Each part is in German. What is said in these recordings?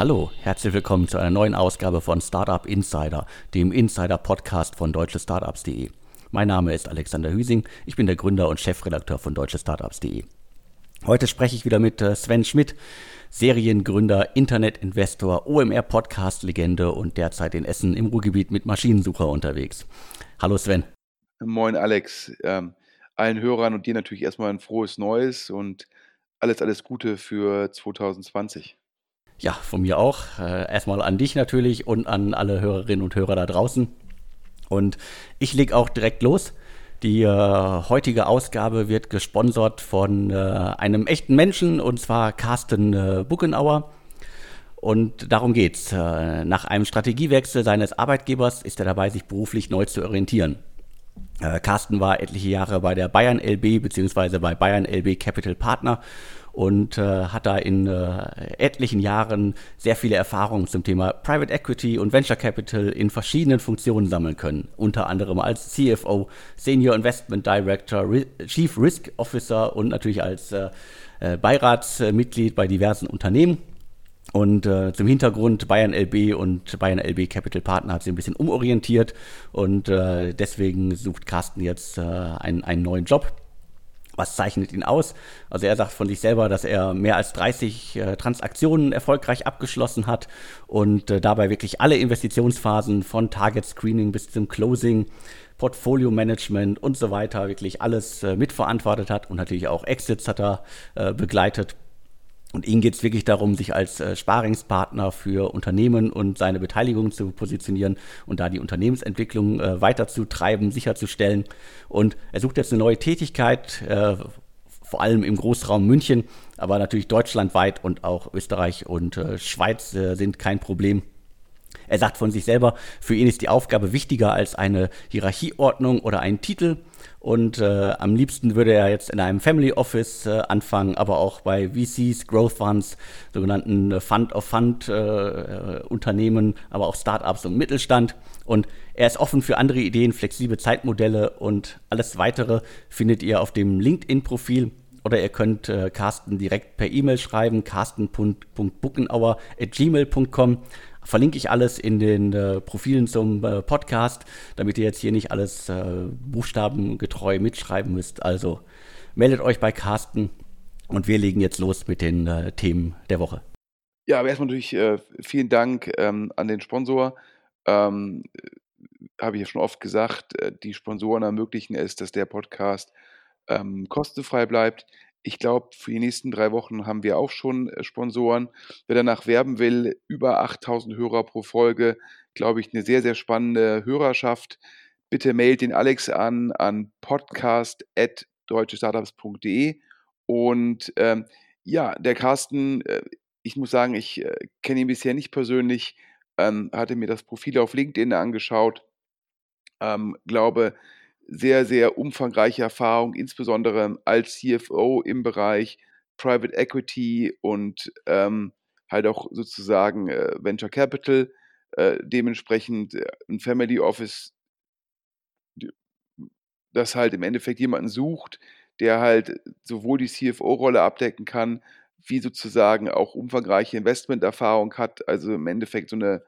Hallo, herzlich willkommen zu einer neuen Ausgabe von Startup Insider, dem Insider-Podcast von deutschestartups.de. Mein Name ist Alexander Hüsing, ich bin der Gründer und Chefredakteur von deutschestartups.de. Heute spreche ich wieder mit äh, Sven Schmidt, Seriengründer, Internetinvestor, OMR-Podcast-Legende und derzeit in Essen im Ruhrgebiet mit Maschinensucher unterwegs. Hallo Sven. Moin Alex, ähm, allen Hörern und dir natürlich erstmal ein frohes Neues und alles, alles Gute für 2020. Ja, von mir auch. Äh, erstmal an dich natürlich und an alle Hörerinnen und Hörer da draußen. Und ich lege auch direkt los. Die äh, heutige Ausgabe wird gesponsert von äh, einem echten Menschen und zwar Carsten äh, Buckenauer. Und darum geht's. Äh, nach einem Strategiewechsel seines Arbeitgebers ist er dabei, sich beruflich neu zu orientieren. Äh, Carsten war etliche Jahre bei der Bayern LB bzw. bei Bayern LB Capital Partner und äh, hat da in äh, etlichen Jahren sehr viele Erfahrungen zum Thema Private Equity und Venture Capital in verschiedenen Funktionen sammeln können. Unter anderem als CFO, Senior Investment Director, Re Chief Risk Officer und natürlich als äh, äh Beiratsmitglied bei diversen Unternehmen. Und äh, zum Hintergrund Bayern LB und Bayern LB Capital Partner hat sich ein bisschen umorientiert und äh, deswegen sucht Carsten jetzt äh, einen, einen neuen Job. Was zeichnet ihn aus? Also er sagt von sich selber, dass er mehr als 30 äh, Transaktionen erfolgreich abgeschlossen hat und äh, dabei wirklich alle Investitionsphasen von Target Screening bis zum Closing, Portfolio Management und so weiter wirklich alles äh, mitverantwortet hat und natürlich auch Exits hat er äh, begleitet. Und ihnen geht es wirklich darum, sich als äh, Sparingspartner für Unternehmen und seine Beteiligung zu positionieren und da die Unternehmensentwicklung äh, weiterzutreiben, sicherzustellen. Und er sucht jetzt eine neue Tätigkeit, äh, vor allem im Großraum München, aber natürlich deutschlandweit und auch Österreich und äh, Schweiz äh, sind kein Problem. Er sagt von sich selber, für ihn ist die Aufgabe wichtiger als eine Hierarchieordnung oder ein Titel. Und äh, am liebsten würde er jetzt in einem Family Office äh, anfangen, aber auch bei VCs, Growth Funds, sogenannten Fund-of-Fund-Unternehmen, äh, äh aber auch Startups und Mittelstand. Und er ist offen für andere Ideen, flexible Zeitmodelle und alles weitere findet ihr auf dem LinkedIn-Profil. Oder ihr könnt äh, Carsten direkt per E-Mail schreiben, carsten.buckenauer.gmail.com verlinke ich alles in den äh, Profilen zum äh, Podcast, damit ihr jetzt hier nicht alles äh, buchstabengetreu mitschreiben müsst. Also meldet euch bei Carsten und wir legen jetzt los mit den äh, Themen der Woche. Ja, aber erstmal natürlich äh, vielen Dank ähm, an den Sponsor. Ähm, Habe ich ja schon oft gesagt, äh, die Sponsoren ermöglichen es, dass der Podcast ähm, kostenfrei bleibt. Ich glaube, für die nächsten drei Wochen haben wir auch schon äh, Sponsoren. Wer danach werben will, über 8000 Hörer pro Folge, glaube ich, eine sehr, sehr spannende Hörerschaft. Bitte mailt den Alex an an podcast.deutschestartups.de. Und ähm, ja, der Carsten, äh, ich muss sagen, ich äh, kenne ihn bisher nicht persönlich, ähm, hatte mir das Profil auf LinkedIn angeschaut, ähm, glaube, sehr, sehr umfangreiche Erfahrung, insbesondere als CFO im Bereich Private Equity und ähm, halt auch sozusagen äh, Venture Capital, äh, dementsprechend äh, ein Family Office, das halt im Endeffekt jemanden sucht, der halt sowohl die CFO-Rolle abdecken kann, wie sozusagen auch umfangreiche Investmenterfahrung hat, also im Endeffekt so eine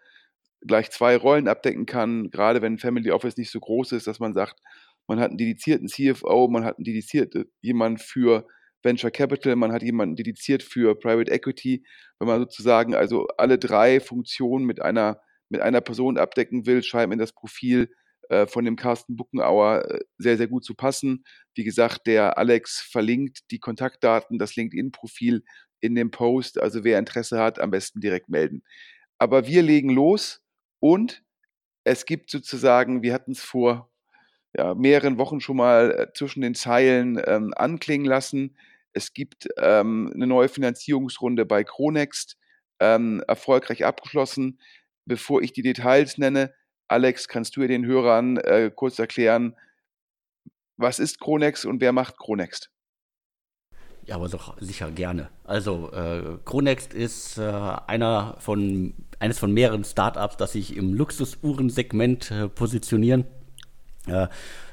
gleich zwei Rollen abdecken kann, gerade wenn Family Office nicht so groß ist, dass man sagt, man hat einen dedizierten CFO, man hat einen dedizierten jemanden für Venture Capital, man hat jemanden dediziert für Private Equity. Wenn man sozusagen also alle drei Funktionen mit einer, mit einer Person abdecken will, scheint mir das Profil äh, von dem Carsten Buckenauer äh, sehr, sehr gut zu passen. Wie gesagt, der Alex verlinkt die Kontaktdaten, das LinkedIn-Profil in dem Post. Also wer Interesse hat, am besten direkt melden. Aber wir legen los und es gibt sozusagen, wir hatten es vor ja, mehreren Wochen schon mal äh, zwischen den Zeilen ähm, anklingen lassen. Es gibt ähm, eine neue Finanzierungsrunde bei Cronext, ähm, erfolgreich abgeschlossen. Bevor ich die Details nenne, Alex, kannst du den Hörern äh, kurz erklären, was ist Cronext und wer macht Cronext? Ja, aber doch sicher gerne. Also äh, Cronext ist äh, einer von, eines von mehreren Startups, das sich im Luxusuhrensegment äh, positionieren Äh,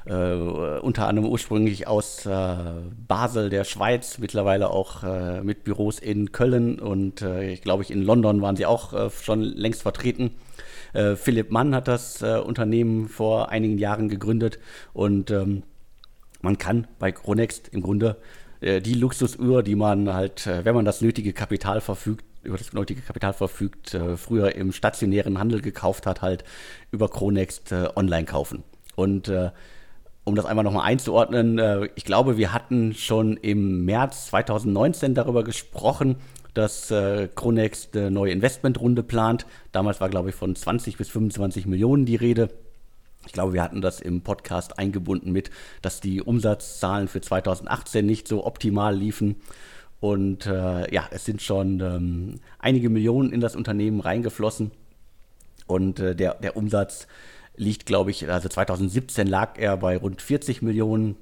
äh, unter anderem ursprünglich aus äh, Basel, der Schweiz, mittlerweile auch äh, mit Büros in Köln und ich glaube, in London waren sie auch schon längst vertreten. Philipp Mann hat das Unternehmen vor einigen Jahren gegründet und ähm, man kann bei Chronext im Grunde die Luxusuhr, die man halt, wenn man das nötige Kapital verfügt, über das nötige Kapital verfügt, früher im stationären Handel gekauft hat, halt über Chronext online kaufen. Und äh, um das einmal nochmal einzuordnen, äh, ich glaube, wir hatten schon im März 2019 darüber gesprochen, dass äh, Kronext eine neue Investmentrunde plant. Damals war, glaube ich, von 20 bis 25 Millionen die Rede. Ich glaube, wir hatten das im Podcast eingebunden mit, dass die Umsatzzahlen für 2018 nicht so optimal liefen. Und äh, ja, es sind schon ähm, einige Millionen in das Unternehmen reingeflossen. Und äh, der, der Umsatz liegt, glaube ich, also 2017 lag er bei rund 40 Millionen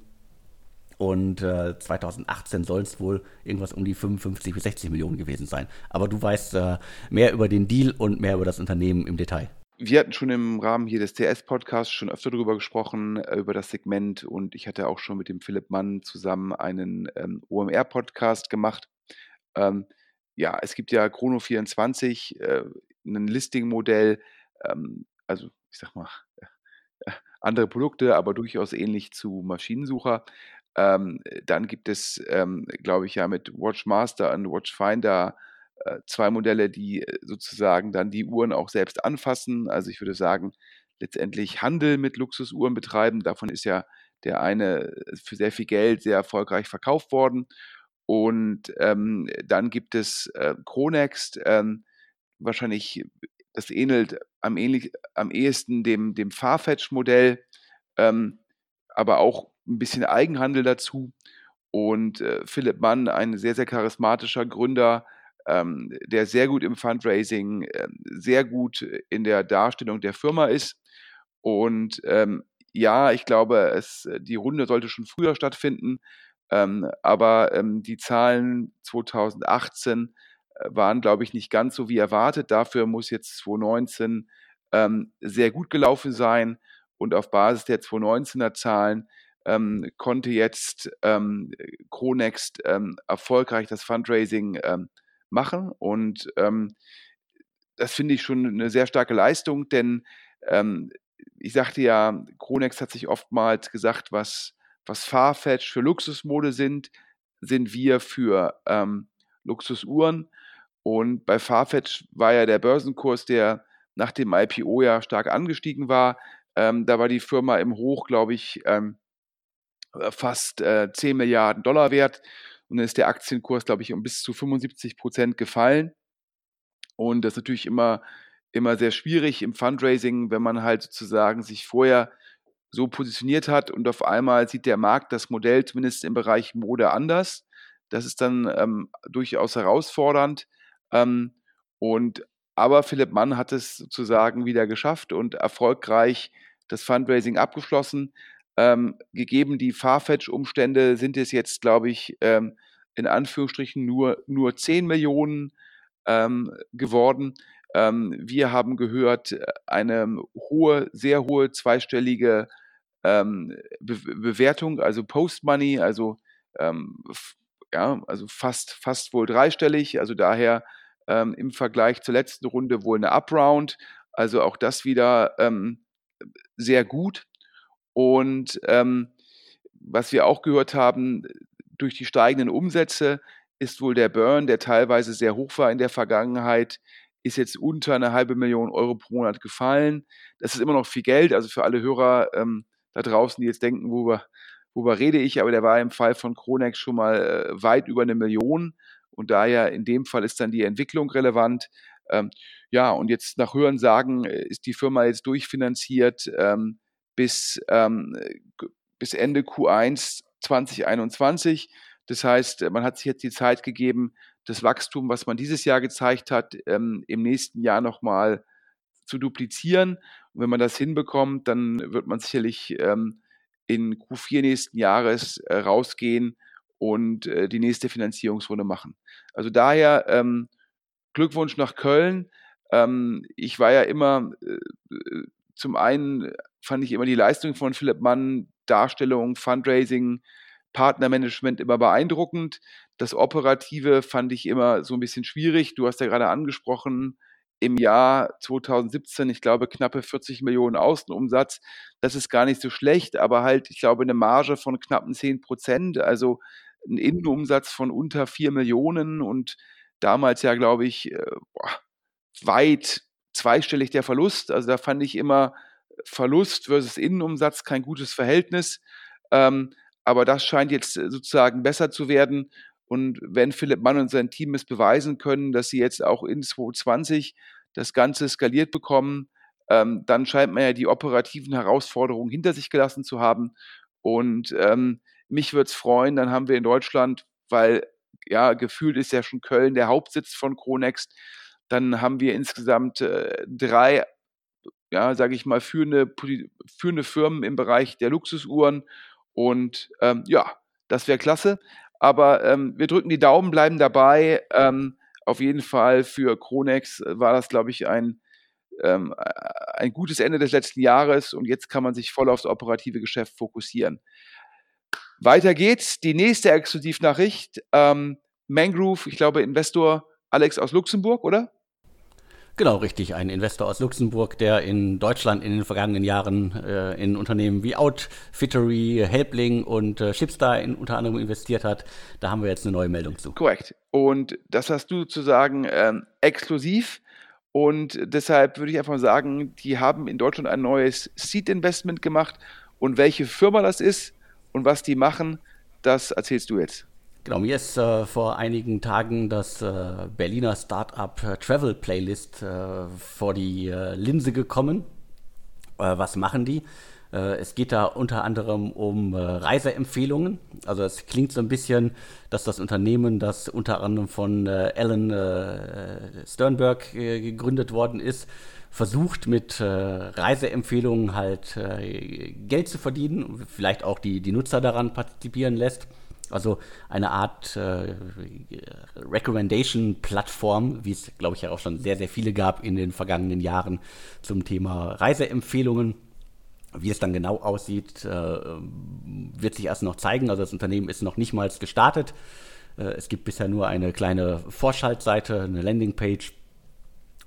und äh, 2018 soll es wohl irgendwas um die 55 bis 60 Millionen gewesen sein. Aber du weißt äh, mehr über den Deal und mehr über das Unternehmen im Detail. Wir hatten schon im Rahmen hier des TS-Podcasts schon öfter darüber gesprochen, äh, über das Segment und ich hatte auch schon mit dem Philipp Mann zusammen einen ähm, OMR-Podcast gemacht. Ähm, ja, es gibt ja Chrono24, äh, ein Listing-Modell, ähm, also ich sag mal, äh, andere Produkte, aber durchaus ähnlich zu Maschinensucher. Ähm, dann gibt es, ähm, glaube ich, ja mit Watchmaster und Watchfinder zwei Modelle, die äh, sozusagen dann die Uhren auch selbst anfassen. Also ich würde sagen, letztendlich Handel mit Luxusuhren betreiben. Davon ist ja der eine für sehr viel Geld sehr erfolgreich verkauft worden. Und ähm, dann gibt es äh, Chronext, ähm, wahrscheinlich das ähnelt am, ähnlich, am ehesten dem, dem Farfetch-Modell, ähm, aber auch ein bisschen Eigenhandel dazu. Und äh, Philipp Mann, ein sehr, sehr charismatischer Gründer, ähm, der sehr gut im Fundraising, äh, sehr gut in der Darstellung der Firma ist. Und ähm, ja, ich glaube, es, die Runde sollte schon früher stattfinden, ähm, aber ähm, die Zahlen 2018 waren, glaube ich, nicht ganz so wie erwartet. Dafür muss jetzt 2019 ähm, sehr gut gelaufen sein. Und auf Basis der 2019er Zahlen ähm, konnte jetzt ähm, Chronext ähm, erfolgreich das Fundraising machen. Und ähm, das finde ich schon eine sehr starke Leistung, denn ich sagte ja, Chronext hat sich oftmals gesagt, was, was Farfetch für Luxusmode sind, sind wir für Luxusuhren. Und bei Farfetch war ja der Börsenkurs, der nach dem IPO ja stark angestiegen war. Ähm, da war die Firma im Hoch, glaube ich, ähm, äh, fast äh, 10 Milliarden Dollar wert. Und dann ist der Aktienkurs, glaube ich, um bis zu 75 Prozent gefallen. Und das ist natürlich immer, immer sehr schwierig im Fundraising, wenn man halt sozusagen sich vorher so positioniert hat und auf einmal sieht der Markt das Modell zumindest im Bereich Mode anders. Das ist dann ähm, durchaus herausfordernd. Ähm, und aber Philipp Mann hat es sozusagen wieder geschafft und erfolgreich das Fundraising abgeschlossen. Ähm, gegeben die Farfetch-Umstände sind es jetzt, glaube ich, ähm, in Anführungsstrichen nur, nur 10 Millionen ähm, geworden. Ähm, wir haben gehört, eine hohe, sehr hohe zweistellige ähm, Be Bewertung, also Post-Money, also ähm, ja, also fast, fast wohl dreistellig. Also daher im Vergleich zur letzten Runde wohl eine Upround. Also auch das wieder sehr gut. Und ähm, was wir auch gehört haben, durch die steigenden Umsätze ist wohl der Burn, der teilweise sehr hoch war in der Vergangenheit, ist jetzt unter eine halbe Million Euro pro Monat gefallen. Das ist immer noch viel Geld, also für alle Hörer ähm, da draußen, die jetzt denken, worüber, worüber rede ich, aber der war im Fall von Kronex schon mal äh, weit über eine Million. Und daher in dem Fall ist dann die Entwicklung relevant. Ähm, ja, und jetzt nach Hörensagen äh, ist die Firma jetzt durchfinanziert ähm, bis, ähm, bis Ende Q1 2021. Das heißt, man hat sich jetzt die Zeit gegeben, das Wachstum, was man dieses Jahr gezeigt hat, ähm, im nächsten Jahr nochmal zu duplizieren. Und wenn man das hinbekommt, dann wird man sicherlich ähm, in Q4 nächsten Jahres äh, rausgehen und äh, die nächste Finanzierungsrunde machen. Also daher ähm, Glückwunsch nach Köln. Ähm, ich war ja immer äh, zum einen fand ich immer die Leistung von Philipp Mann, Darstellung, Fundraising, Partnermanagement immer beeindruckend. Das Operative fand ich immer so ein bisschen schwierig. Du hast ja gerade angesprochen, im Jahr 2017, ich glaube, knappe 40 Millionen Außenumsatz. Das ist gar nicht so schlecht, aber halt, ich glaube, eine Marge von knappen 10 Prozent, also ein Innenumsatz von unter 4 Millionen und damals ja, glaube ich, äh, weit zweistellig der Verlust. Also da fand ich immer Verlust versus Innenumsatz kein gutes Verhältnis. Ähm, aber das scheint jetzt sozusagen besser zu werden. Und wenn Philipp Mann und sein Team es beweisen können, dass sie jetzt auch in 2020 das Ganze skaliert bekommen, ähm, dann scheint man ja die operativen Herausforderungen hinter sich gelassen zu haben. Und ähm, mich würde es freuen, dann haben wir in Deutschland, weil ja, gefühlt ist ja schon Köln der Hauptsitz von Kronext, dann haben wir insgesamt äh, drei, ja, sage ich mal, führende, führende Firmen im Bereich der Luxusuhren. Und ähm, ja, das wäre klasse. Aber ähm, wir drücken die Daumen, bleiben dabei. Ähm, auf jeden Fall für Kronex war das, glaube ich, ein, ähm, ein gutes Ende des letzten Jahres und jetzt kann man sich voll aufs operative Geschäft fokussieren. Weiter geht's. Die nächste Exklusivnachricht. Ähm, Mangrove, ich glaube, Investor Alex aus Luxemburg, oder? Genau, richtig. Ein Investor aus Luxemburg, der in Deutschland in den vergangenen Jahren äh, in Unternehmen wie Outfittery, Helpling und äh, Shipstar in, unter anderem investiert hat. Da haben wir jetzt eine neue Meldung zu. Korrekt. Und das hast du sozusagen ähm, exklusiv. Und deshalb würde ich einfach sagen, die haben in Deutschland ein neues Seed-Investment gemacht. Und welche Firma das ist und was die machen, das erzählst du jetzt. Genau, mir ist äh, vor einigen Tagen das äh, Berliner Startup äh, Travel Playlist äh, vor die äh, Linse gekommen. Äh, was machen die? es geht da unter anderem um Reiseempfehlungen. Also es klingt so ein bisschen, dass das Unternehmen, das unter anderem von Alan Sternberg gegründet worden ist, versucht mit Reiseempfehlungen halt Geld zu verdienen, vielleicht auch die, die Nutzer daran partizipieren lässt. Also eine Art äh, Recommendation-Plattform, wie es, glaube ich, ja auch schon sehr, sehr viele gab in den vergangenen Jahren zum Thema Reiseempfehlungen. Wie es dann genau aussieht, äh, wird sich erst noch zeigen. Also das Unternehmen ist noch nicht mal gestartet. Äh, es gibt bisher nur eine kleine Vorschaltseite, eine Landingpage.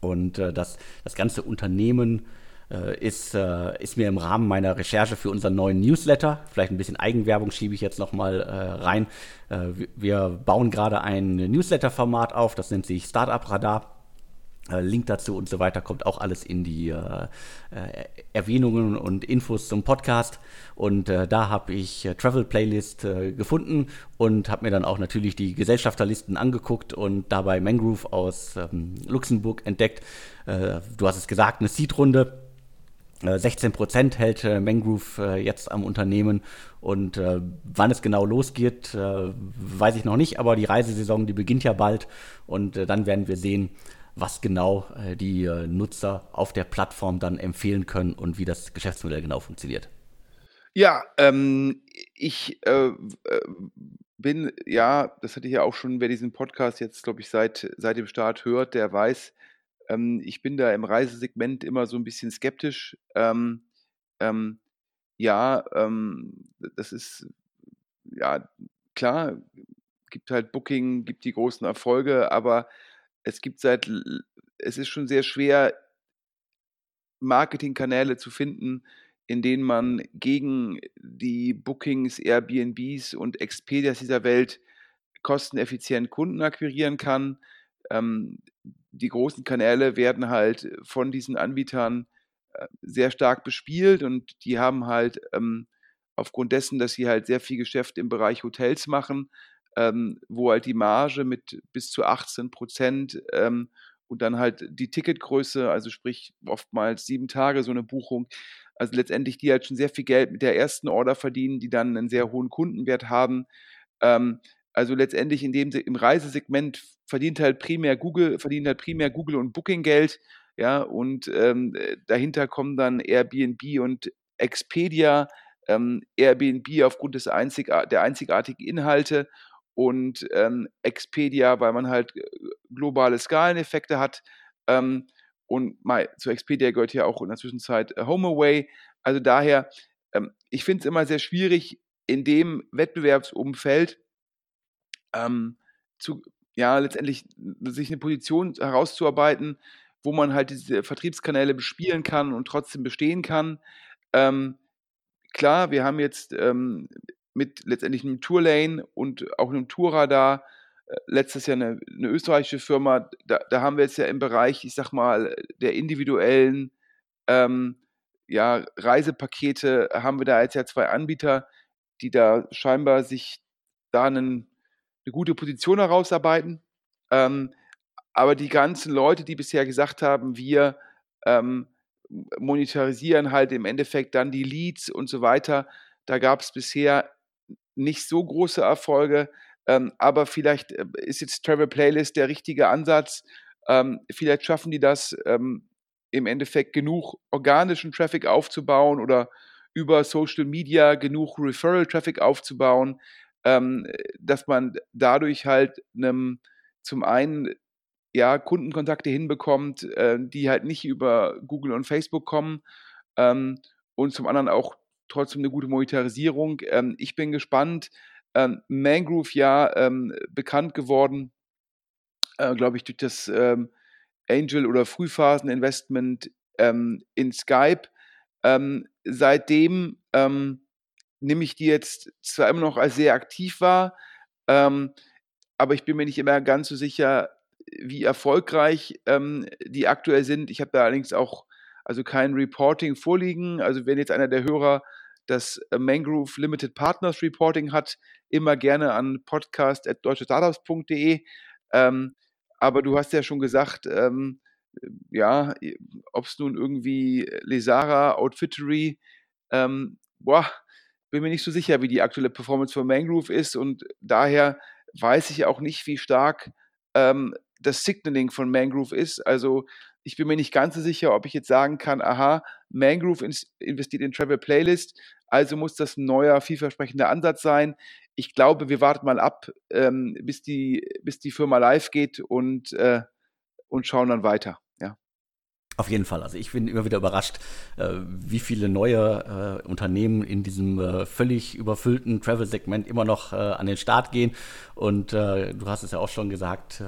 Und äh, das, das ganze Unternehmen ist, äh, ist mir im Rahmen meiner Recherche für unseren neuen Newsletter, vielleicht ein bisschen Eigenwerbung schiebe ich jetzt nochmal äh, rein. Äh, wir bauen gerade ein Newsletter-Format auf, das nennt sich Startup Radar. Äh, Link dazu und so weiter kommt auch alles in die äh, Erwähnungen und Infos zum Podcast. Und da habe ich Travel Playlist gefunden und habe mir dann auch natürlich die Gesellschafterlisten angeguckt und dabei Mangrove aus ähm, Luxemburg entdeckt. du hast es gesagt, eine Seed-Runde 16 äh, Prozent hält äh, Mangrove äh, jetzt am Unternehmen und äh, wann es genau losgeht, äh, weiß ich noch nicht, aber die Reisesaison, die beginnt ja bald und äh, dann werden wir sehen, was genau die Nutzer auf der Plattform dann empfehlen können und wie das Geschäftsmodell genau funktioniert. Ja, ähm, ich bin, ja, das hatte ich ja auch schon, wer diesen Podcast jetzt, glaube ich, seit, seit dem Start hört, der weiß, ähm, ich bin da im Reisesegment immer so ein bisschen skeptisch. Ähm, ähm, ja, ähm, das ist ja klar, gibt halt Booking, gibt die großen Erfolge, aber es gibt seit es ist schon sehr schwer, Marketingkanäle zu finden, in denen man gegen die Bookings, Airbnbs und Expedias dieser Welt kosteneffizient Kunden akquirieren kann. Ähm, die großen Kanäle werden halt von diesen Anbietern äh, sehr stark bespielt und die haben halt ähm, aufgrund dessen, dass sie halt sehr viel Geschäft im Bereich Hotels machen, ähm, wo halt die Marge mit bis zu 18 Prozent ähm, und dann halt die Ticketgröße, also sprich oftmals sieben Tage so eine Buchung, also letztendlich die halt schon sehr viel Geld mit der ersten Order verdienen, die dann einen sehr hohen Kundenwert haben. Ähm, also letztendlich in dem im Reisesegment verdient halt primär Google, verdient halt primär Google und Booking Geld, ja, und ähm, dahinter kommen dann Airbnb und Expedia, ähm, Airbnb aufgrund des einzig, der einzigartigen Inhalte und ähm, Expedia, weil man halt äh, globale Skaleneffekte hat. Ähm, und mal, zu Expedia gehört ja auch in der Zwischenzeit äh, HomeAway. Also daher, ähm, ich finde es immer sehr schwierig, in dem Wettbewerbsumfeld ähm, zu, ja, letztendlich sich eine Position herauszuarbeiten, wo man halt diese Vertriebskanäle bespielen kann und trotzdem bestehen kann. Ähm, klar, wir haben jetzt ähm, mit letztendlich einem Tourlane und auch einem Tourradar äh, letztes Jahr eine, eine österreichische Firma, da, da, haben wir jetzt ja im Bereich, ich sag mal, der individuellen ähm, ja, Reisepakete, haben wir da jetzt ja zwei Anbieter, die da scheinbar sich da einen, eine gute Position herausarbeiten. Ähm, aber die ganzen Leute, die bisher gesagt haben, wir ähm, monetarisieren halt im Endeffekt dann die Leads und so weiter, da gab es bisher nicht so große Erfolge. Ähm, aber vielleicht äh, ist jetzt Travel Playlist der richtige Ansatz. Ähm, vielleicht schaffen die das ähm, im Endeffekt genug organischen Traffic aufzubauen oder über Social Media genug Referral Traffic aufzubauen, ähm, dass man dadurch halt einem zum einen ja, Kundenkontakte hinbekommt, äh, die halt nicht über Google und Facebook kommen ähm, und zum anderen auch trotzdem eine gute Monetarisierung. Ähm, ich bin gespannt. Ähm, Mangrove ja ähm, bekannt geworden, äh, glaube ich, durch das ähm, Angel- oder Frühphasen-Investment ähm, in Skype. seitdem nehme ich die jetzt zwar immer noch als sehr aktiv wahr, aber ich bin mir nicht immer ganz so sicher, wie erfolgreich ähm, die aktuell sind. Ich habe da allerdings auch also kein Reporting vorliegen. Also wenn jetzt einer der Hörer das äh, Mangrove Limited Partners Reporting hat, immer gerne an podcast.deutschestartups.de. Ähm, aber du hast ja schon gesagt, ähm, ja, ob es nun irgendwie Lesara, Outfittery, ähm, boah, bin mir nicht so sicher, wie die aktuelle Performance von Mangrove ist und daher weiß ich auch nicht, wie stark ähm, das Signaling von Mangrove ist. Also ich bin mir nicht ganz so sicher, ob ich jetzt sagen kann, aha, Mangrove investiert in Travel Playlist, also muss das ein neuer, vielversprechender Ansatz sein. Ich glaube, wir warten mal ab, ähm, bis, die, bis die Firma live geht und, äh, und schauen dann weiter. Auf jeden Fall. Also ich bin immer wieder überrascht, äh, wie viele neue äh, Unternehmen in diesem äh, völlig überfüllten Travel-Segment immer noch an den Start gehen. Und du hast es ja auch schon gesagt,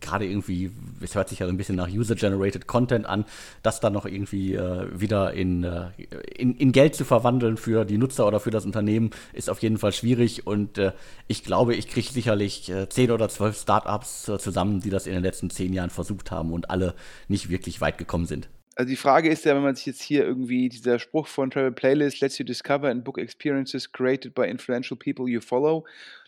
gerade irgendwie, es hört sich ja so ein bisschen nach User-Generated Content an, das dann noch irgendwie wieder in, in, in, Geld zu verwandeln für die Nutzer oder für das Unternehmen, ist auf jeden Fall schwierig. Und ich glaube, ich kriege sicherlich zehn oder zwölf Startups zusammen, die das in den letzten zehn Jahren versucht haben und alle nicht wirklich weit gekommen sind. Also die Frage ist ja, wenn man sich jetzt hier irgendwie dieser Spruch von Travel Playlist lets you discover and book experiences created by influential people you follow,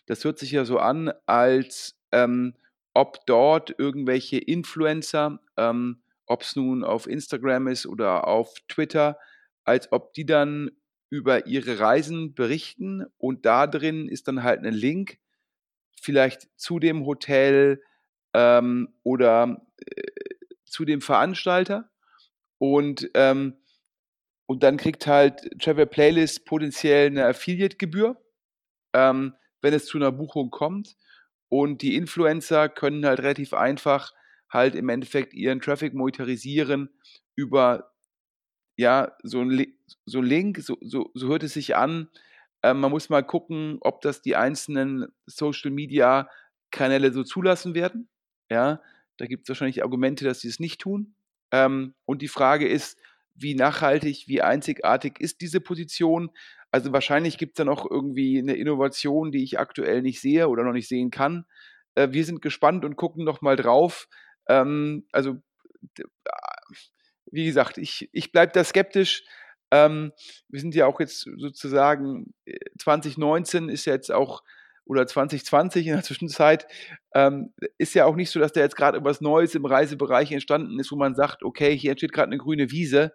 das hört sich ja so an, als ähm, ob dort irgendwelche Influencer, ähm, ob es nun auf Instagram ist oder auf Twitter, als ob die dann über ihre Reisen berichten und da drin ist dann halt ein Link, vielleicht zu dem Hotel ähm, oder äh, zu dem Veranstalter und, ähm, und dann kriegt halt Travel Playlist potenziell eine Affiliate-Gebühr, ähm, wenn es zu einer Buchung kommt. Und die Influencer können halt relativ einfach halt im Endeffekt ihren Traffic monetarisieren über ja, so ein, so ein Link, so, so, so hört es sich an. Ähm, man muss mal gucken, ob das die einzelnen Social Media Kanäle so zulassen werden. Ja, da gibt es wahrscheinlich Argumente, dass sie es nicht tun. Ähm, und die Frage ist, wie nachhaltig, wie einzigartig ist diese Position? Also wahrscheinlich gibt es da noch irgendwie eine Innovation, die ich aktuell nicht sehe oder noch nicht sehen kann. Äh, wir sind gespannt und gucken noch mal drauf. Ähm, also wie gesagt, ich, ich bleibe da skeptisch. Ähm, wir sind ja auch jetzt sozusagen 2019 äh, ist ja jetzt auch oder 2020 in der Zwischenzeit, ähm, ist ja auch nicht so, dass da jetzt gerade etwas Neues im Reisebereich entstanden ist, wo man sagt, okay, hier entsteht gerade eine grüne Wiese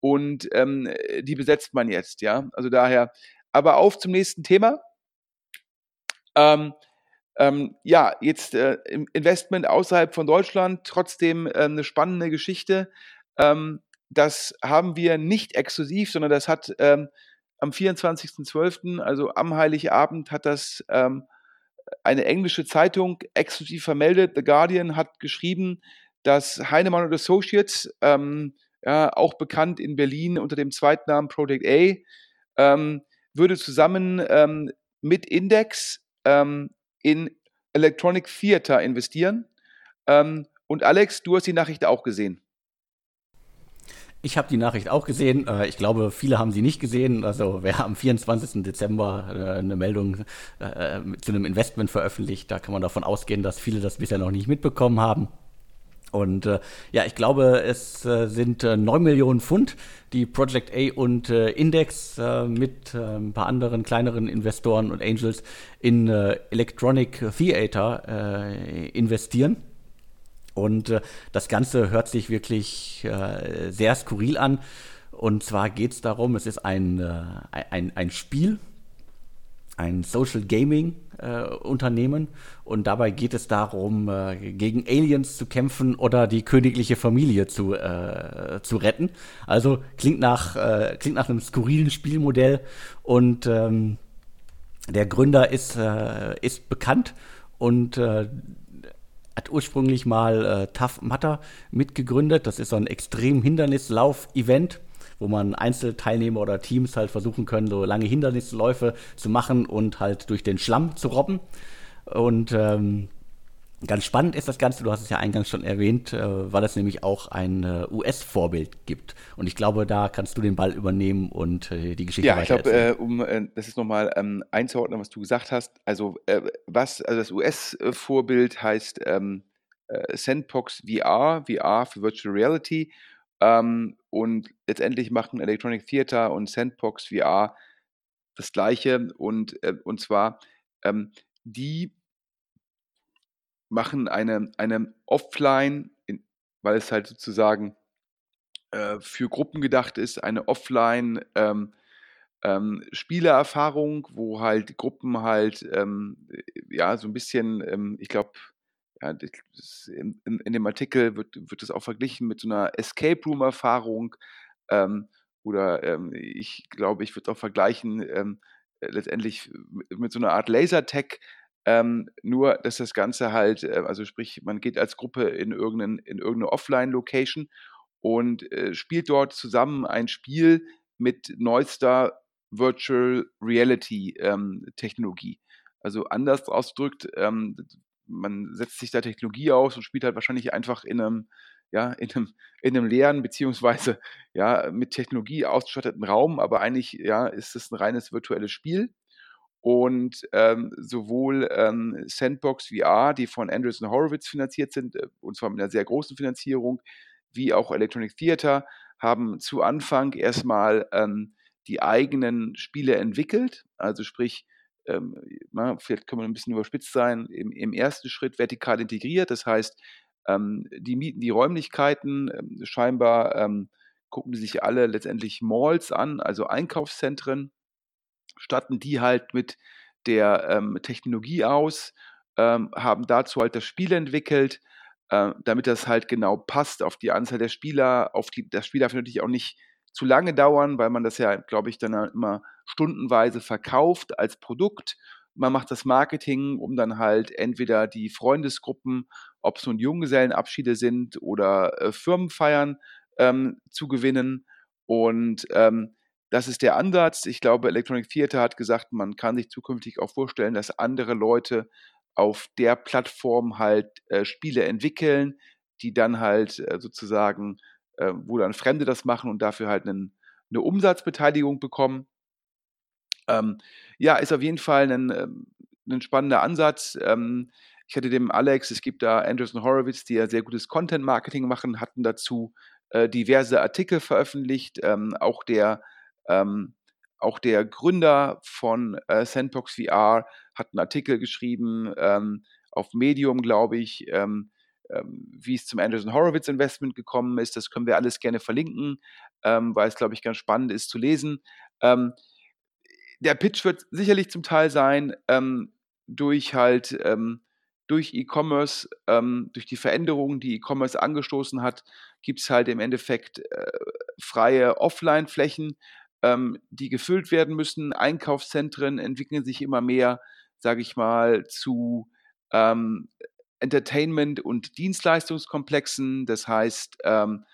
und ähm, die besetzt man jetzt, ja. Also daher, aber auf zum nächsten Thema. Ähm, ähm, ja, jetzt äh, Investment außerhalb von Deutschland, trotzdem äh, eine spannende Geschichte. Ähm, das haben wir nicht exklusiv, sondern das hat ähm, am 24.12., also am Heiligabend, hat das ähm, eine englische Zeitung exklusiv vermeldet. The Guardian hat geschrieben, dass Heinemann und Associates, ähm, ja, auch bekannt in Berlin unter dem Zweitnamen Project A, ähm, würde zusammen ähm, mit Index ähm, in Electronic Theater investieren. Ähm, und Alex, du hast die Nachricht auch gesehen. Ich habe die Nachricht auch gesehen. Äh, ich glaube, viele haben sie nicht gesehen. Also wer am 24. Dezember äh, eine Meldung äh, zu einem Investment veröffentlicht, da kann man davon ausgehen, dass viele das bisher noch nicht mitbekommen haben. Und äh, ja, ich glaube, es äh, sind äh, 9 Millionen Pfund, die Project A und äh, Index mit ein paar anderen kleineren Investoren und Angels in Electronic Theater investieren. Und das Ganze hört sich wirklich sehr skurril an. Und zwar geht es darum, es ist ein, ein, ein Spiel, ein Social Gaming äh, Unternehmen und dabei geht es darum, äh, gegen Aliens zu kämpfen oder die königliche Familie zu, äh, zu retten. Also klingt nach, äh, klingt nach einem skurrilen Spielmodell und ähm, der Gründer ist, äh, ist bekannt und äh, hat ursprünglich mal Tough Mudder mitgegründet. Das ist so ein extrem Hindernislauf-Event wo man Einzelteilnehmer oder Teams halt versuchen können, so lange Hindernisläufe zu machen und halt durch den Schlamm zu robben. Und ähm, ganz spannend ist das Ganze, du hast es ja eingangs schon erwähnt, äh, weil es nämlich auch ein äh, US-Vorbild gibt. Und ich glaube, da kannst du den Ball übernehmen und äh, die Geschichte Ja, ich glaube, äh, um äh, das ist nochmal ähm, einzuordnen, was du gesagt hast. Also, äh, was, also das US-Vorbild heißt ähm, Sandbox VR, VR für Virtual Reality. Ähm, und letztendlich machen Electronic Theater und Sandbox VR das Gleiche. Und, und zwar, ähm, die machen eine, eine Offline, in, weil es halt sozusagen äh, für Gruppen gedacht ist, eine Offline ähm, ähm, Spielererfahrung, wo halt Gruppen halt ähm, ja so ein bisschen, ähm, ich glaube, ja, in, in, dem Artikel wird, wird das auch verglichen mit so einer Escape Room-Erfahrung. Ähm, oder ähm, ich glaube, ich würde auch vergleichen letztendlich mit, so einer Art Lasertag. Ähm, nur, dass das Ganze halt, äh, also sprich, man geht als Gruppe in, irgendein, in irgendeine Offline-Location und äh, spielt dort zusammen ein Spiel mit neuester Virtual Reality ähm, Technologie. Also anders ausgedrückt, ähm, man setzt sich da Technologie aus und spielt halt wahrscheinlich einfach in einem, ja, in einem, in einem leeren, beziehungsweise ja, mit Technologie ausgestatteten Raum, aber eigentlich ja, ist es ein reines virtuelles Spiel. Und ähm, sowohl ähm, Sandbox VR, die von Andreessen Horowitz finanziert sind, äh, und zwar mit einer sehr großen Finanzierung, wie auch Electronic Theater, haben zu Anfang erstmal ähm, die eigenen Spiele entwickelt. Also sprich, ähm, na, vielleicht kann man ein bisschen überspitzt sein, im, im ersten Schritt vertikal integriert. Das heißt, ähm, die mieten die Räumlichkeiten, ähm, scheinbar gucken die sich alle letztendlich Malls an, also Einkaufszentren, statten die halt mit der ähm, Technologie aus, ähm, haben dazu halt das Spiel entwickelt, äh, damit das halt genau passt auf die Anzahl der Spieler, auf die, das Spiel darf natürlich auch nicht zu lange dauern, weil man das ja, glaube ich, dann halt immer stundenweise verkauft als Produkt. Man macht das Marketing, um dann halt entweder die Freundesgruppen, ob es nun Junggesellenabschiede sind oder äh, Firmenfeiern ähm, zu gewinnen. Und ähm, das ist der Ansatz. Ich glaube, Electronic Theater hat gesagt, man kann sich zukünftig auch vorstellen, dass andere Leute auf der Plattform halt äh, Spiele entwickeln, die dann halt äh, sozusagen äh, wo dann Fremde das machen und dafür halt einen, eine Umsatzbeteiligung bekommen. Ähm, ja, ist auf jeden Fall ein, ähm, ein spannender Ansatz. Ähm, ich hatte dem Alex, es gibt da Anderson Horowitz, die ja sehr gutes Content-Marketing machen, hatten dazu äh, diverse Artikel veröffentlicht. Ähm, auch der ähm, auch der Gründer von äh, Sandbox VR hat einen Artikel geschrieben ähm, auf Medium, glaube ich, ähm, ähm, wie es zum Anderson Horowitz Investment gekommen ist. Das können wir alles gerne verlinken, ähm, weil es, glaube ich, ganz spannend ist zu lesen. Ähm, der Pitch wird sicherlich zum Teil sein, durch halt, durch E-Commerce, ähm, durch die Veränderungen, die E-Commerce angestoßen hat, gibt es halt im Endeffekt äh, freie Offline-Flächen, die gefüllt werden müssen. Einkaufszentren entwickeln sich immer mehr, sage ich mal, zu ähm, Entertainment- und Dienstleistungskomplexen. Das heißt, ähm,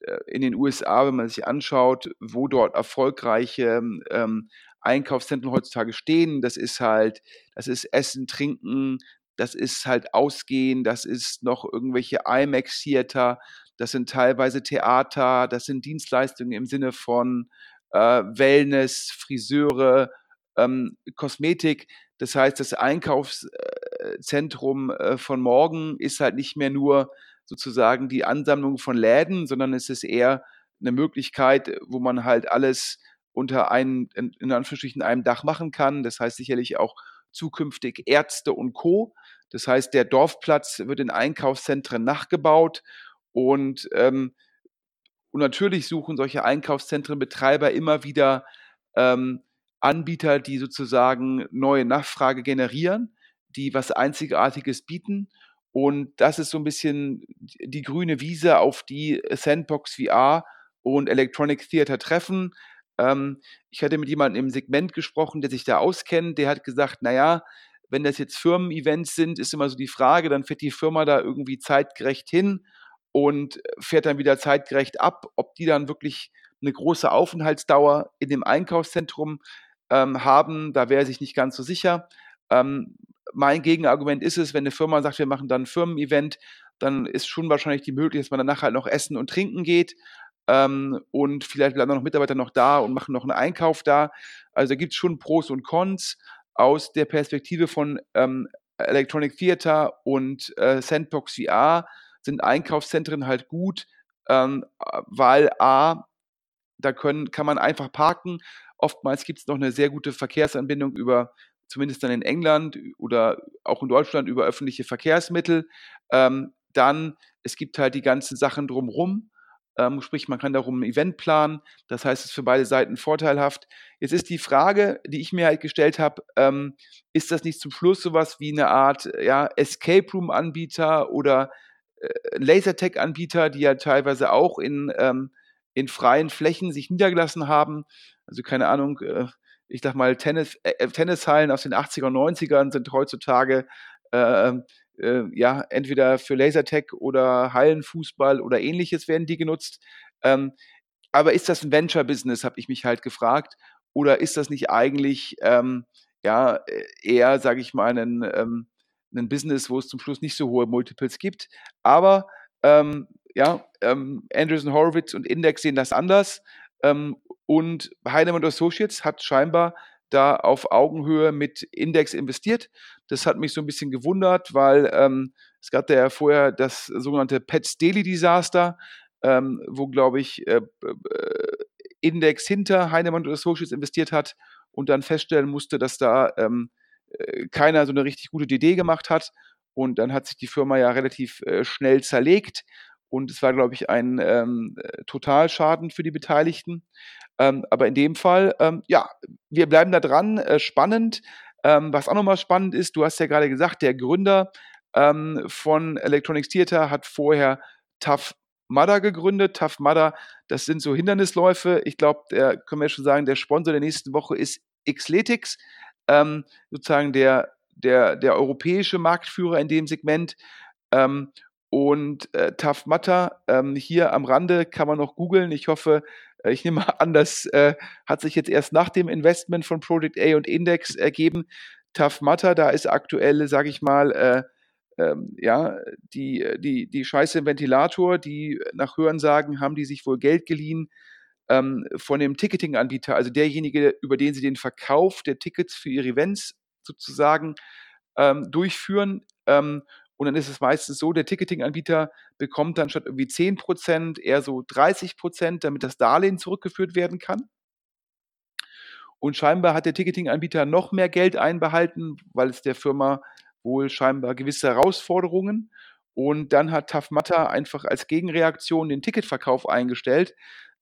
äh, in den USA, wenn man sich anschaut, wo dort erfolgreiche ähm, Einkaufszentren heutzutage stehen, das ist halt, das ist Essen, Trinken, das ist halt Ausgehen, das ist noch irgendwelche IMAX-Theater, das sind teilweise Theater, das sind Dienstleistungen im Sinne von Wellness, Friseure, ähm, Kosmetik. Das heißt, das Einkaufszentrum äh, von morgen ist halt nicht mehr nur sozusagen die Ansammlung von Läden, sondern es ist eher eine Möglichkeit, wo man halt alles unter einem, in Anführungsstrichen, einem Dach machen kann. Das heißt sicherlich auch zukünftig Ärzte und Co. Das heißt, der Dorfplatz wird in Einkaufszentren nachgebaut und, ähm, und natürlich suchen solche Einkaufszentrenbetreiber immer wieder ähm, Anbieter, die sozusagen neue Nachfrage generieren, die was Einzigartiges bieten. Und das ist so ein bisschen die grüne Wiese, auf die Sandbox VR und Electronic Theater treffen. Ähm, ich hatte mit jemandem im Segment gesprochen, der sich da auskennt. Der hat gesagt, naja, wenn das jetzt Firmen-Events sind, ist immer so die Frage, dann fährt die Firma da irgendwie zeitgerecht hin und fährt dann wieder zeitgerecht ab. Ob die dann wirklich eine große Aufenthaltsdauer in dem Einkaufszentrum ähm, haben, da wäre sich nicht ganz so sicher. Ähm, mein Gegenargument ist es, wenn eine Firma sagt, wir machen dann ein Firmen-Event, dann ist schon wahrscheinlich die Möglichkeit, dass man danach halt noch essen und trinken geht. Ähm, und vielleicht bleiben noch Mitarbeiter noch da und machen noch einen Einkauf da. Also da gibt es schon Pros und Cons. Aus der Perspektive von ähm, Electronic Theater und äh, Sandbox VR sind Einkaufszentren halt gut, ähm, weil A, da können, kann man einfach parken, Oftmals gibt es noch eine sehr gute Verkehrsanbindung über, zumindest dann in England oder auch in Deutschland, über öffentliche Verkehrsmittel. Ähm, dann, es gibt halt die ganzen Sachen drumherum. Ähm, sprich, man kann darum ein Event planen. Das heißt, es ist für beide Seiten vorteilhaft. Jetzt ist die Frage, die ich mir halt gestellt habe, ähm, ist das nicht zum Schluss sowas wie eine Art ja, Escape Room-Anbieter oder äh, Lasertech-Anbieter, die ja teilweise auch in, ähm, in freien Flächen sich niedergelassen haben, also keine Ahnung, äh, ich sag mal, Tennis, äh, äh Tennishallen aus den 80er und 90ern sind heutzutage äh, äh, ja entweder für Lasertech oder Hallenfußball oder ähnliches werden die genutzt. Ähm, aber ist das ein Venture-Business, habe ich mich halt gefragt. Oder ist das nicht eigentlich ähm, ja äh, eher, sage ich mal, ein, ähm, ein Business, wo es zum Schluss nicht so hohe Multiples gibt? Aber ähm, ja, ähm, Andreessen Horowitz und Index sehen das anders. Ähm, und Heinemann Associates hat scheinbar da auf Augenhöhe mit Index investiert. Das hat mich so ein bisschen gewundert, weil ähm, es gab ja vorher das sogenannte Pets Daily Disaster, ähm, wo, glaube ich, äh, äh, Index hinter Heinemann Associates investiert hat und dann feststellen musste, dass da ähm, äh, keiner so eine richtig gute Idee gemacht hat. Und dann hat sich die Firma ja relativ äh, schnell zerlegt. Und es war, glaube ich, ein ähm, Totalschaden für die Beteiligten. Ähm, aber in dem Fall, ähm, ja, wir bleiben da dran, äh, spannend. Ähm, was auch nochmal spannend ist, du hast ja gerade gesagt, der Gründer ähm, von Electronics Theater hat vorher Tough Mudder gegründet. Tough Mudder, das sind so Hindernisläufe. Ich glaube, der können wir schon sagen, der Sponsor der nächsten Woche ist Xletics, ähm, sozusagen der, der, der europäische Marktführer in dem Segment. Ähm, und äh, Tough Mudder, ähm, hier am Rande kann man noch googeln. Ich hoffe, äh, ich nehme an, das äh, hat sich jetzt erst nach dem Investment von Project A und Index ergeben. Tough Mudder, da ist aktuell, sage ich mal, äh, ähm, ja, die, die, die Scheiße im Ventilator, die nach Hörensagen haben die sich wohl Geld geliehen ähm, von dem Ticketing-Anbieter, also derjenige, über den sie den Verkauf der Tickets für ihre Events sozusagen ähm, durchführen. Ähm, und dann ist es meistens so, der Ticketing-Anbieter bekommt dann statt irgendwie 10% eher so 30%, damit das Darlehen zurückgeführt werden kann. Und scheinbar hat der Ticketing-Anbieter noch mehr Geld einbehalten, weil es der Firma wohl scheinbar gewisse Herausforderungen. Und dann hat Mudder einfach als Gegenreaktion den Ticketverkauf eingestellt.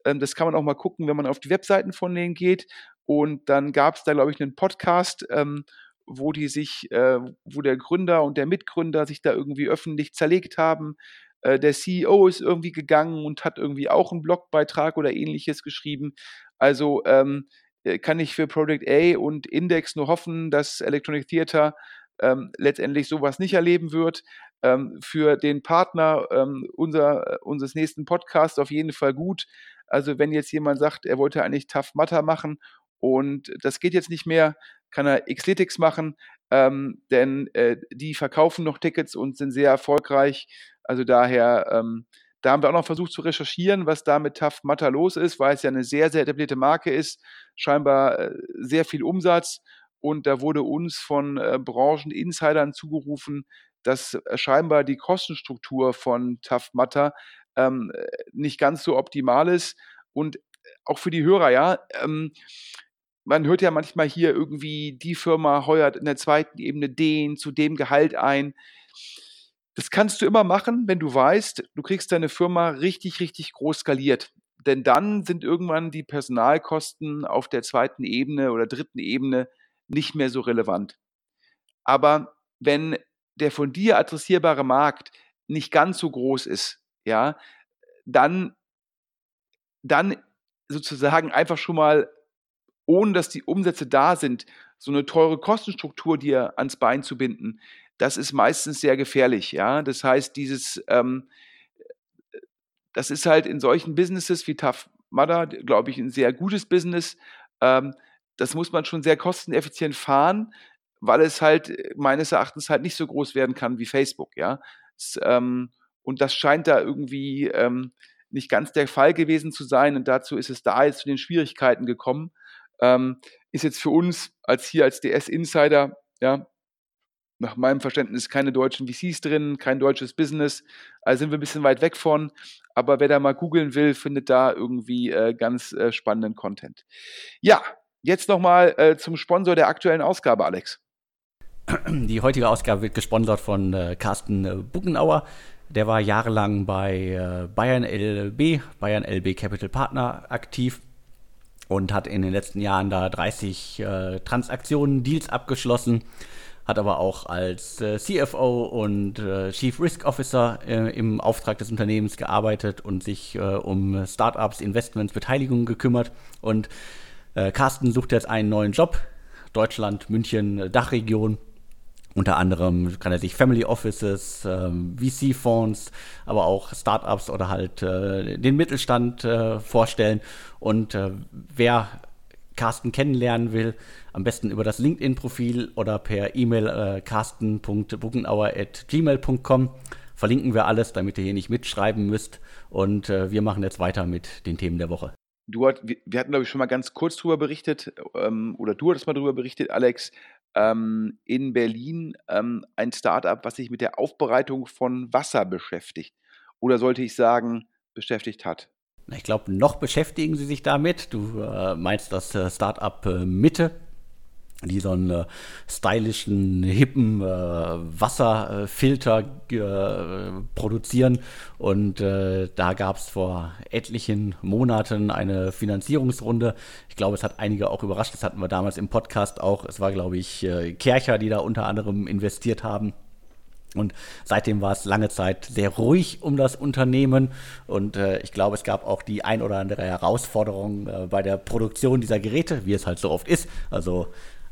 Ähm, das kann man auch mal gucken, wenn man auf die Webseiten von denen geht. Und dann gab es da, glaube ich, einen Podcast, ähm, wo die sich, äh, wo der Gründer und der Mitgründer sich da irgendwie öffentlich zerlegt haben. Äh, der CEO ist irgendwie gegangen und hat irgendwie auch einen Blogbeitrag oder ähnliches geschrieben. Also ähm, äh, kann ich für Project A und Index nur hoffen, dass Electronic Theater ähm, letztendlich sowas nicht erleben wird. Ähm, für den Partner ähm, unser, unseres nächsten Podcasts auf jeden Fall gut. Also wenn jetzt jemand sagt, er wollte eigentlich Tough Matter machen und das geht jetzt nicht mehr, kann er Xletics machen, ähm, denn äh, die verkaufen noch Tickets und sind sehr erfolgreich. Also daher, ähm, da haben wir auch noch versucht zu recherchieren, was da mit Tough Matter los ist, weil es ja eine sehr, sehr etablierte Marke ist, scheinbar äh, sehr viel Umsatz und da wurde uns von äh, Brancheninsidern zugerufen, dass äh, scheinbar die Kostenstruktur von Tough Matter ähm, nicht ganz so optimal ist und auch für die Hörer, ja, ähm, man hört ja manchmal hier irgendwie, die Firma heuert in der zweiten Ebene den zu dem Gehalt ein. Das kannst du immer machen, wenn du weißt, du kriegst deine Firma richtig, richtig groß skaliert. Denn dann sind irgendwann die Personalkosten auf der zweiten Ebene oder dritten Ebene nicht mehr so relevant. Aber wenn der von dir adressierbare Markt nicht ganz so groß ist, ja, dann, dann sozusagen einfach schon mal ohne dass die Umsätze da sind, so eine teure Kostenstruktur dir ans Bein zu binden, das ist meistens sehr gefährlich. Ja, das heißt, dieses, ähm, das ist halt in solchen Businesses wie Tough Mudder, glaube ich, ein sehr gutes Business. Ähm, das muss man schon sehr kosteneffizient fahren, weil es halt meines Erachtens halt nicht so groß werden kann wie Facebook. Ja, das, ähm, und das scheint da irgendwie ähm, nicht ganz der Fall gewesen zu sein. Und dazu ist es da jetzt zu den Schwierigkeiten gekommen ähm, ist jetzt für uns als hier als DS-Insider, ja, nach meinem Verständnis keine deutschen VCs drin, kein deutsches Business. Also sind wir ein bisschen weit weg von. Aber wer da mal googeln will, findet da irgendwie äh, ganz äh, spannenden Content. Ja, jetzt nochmal äh, zum Sponsor der aktuellen Ausgabe, Alex. Die heutige Ausgabe wird gesponsert von äh, Carsten äh, Buckenauer. Der war jahrelang bei äh, Bayern LB, Bayern LB Capital Partner aktiv und hat in den letzten Jahren da 30 äh, Transaktionen, Deals abgeschlossen, hat aber auch als äh, CFO und äh, Chief Risk Officer äh, im Auftrag des Unternehmens gearbeitet und sich äh, um Startups, Investments, Beteiligungen gekümmert. Und Carsten sucht jetzt einen neuen Job. Deutschland, München, Dachregion unter anderem kann er sich Family Offices, ähm, VC-Fonds, aber auch Startups oder halt äh, den Mittelstand äh, vorstellen. Und äh, wer Carsten kennenlernen will, am besten über das LinkedIn-Profil oder per E-Mail äh, carsten.buckenauer.gmail.com. Verlinken wir alles, damit ihr hier nicht mitschreiben müsst. Und äh, wir machen jetzt weiter mit den Themen der Woche. Du wir hatten, glaube ich, schon mal ganz kurz darüber berichtet, ähm, oder du hattest mal darüber berichtet, Alex, ähm, in Berlin ähm, ein Startup, was sich mit der Aufbereitung von Wasser beschäftigt. Oder sollte ich sagen, beschäftigt hat? Ich glaube, noch beschäftigen sie sich damit. Du äh, meinst das äh, Startup äh, Mitte die so einen äh, stylischen, hippen äh, Wasserfilter äh, produzieren. Und äh, da gab es vor etlichen Monaten eine Finanzierungsrunde. Ich glaube, es hat einige auch überrascht. Das hatten wir damals im Podcast auch. Es war, glaube ich, äh, Kercher, die da unter anderem investiert haben. Und seitdem war es lange Zeit sehr ruhig um das Unternehmen. Und äh, ich glaube, es gab auch die ein oder andere Herausforderung äh, bei der Produktion dieser Geräte, wie es halt so oft ist. Also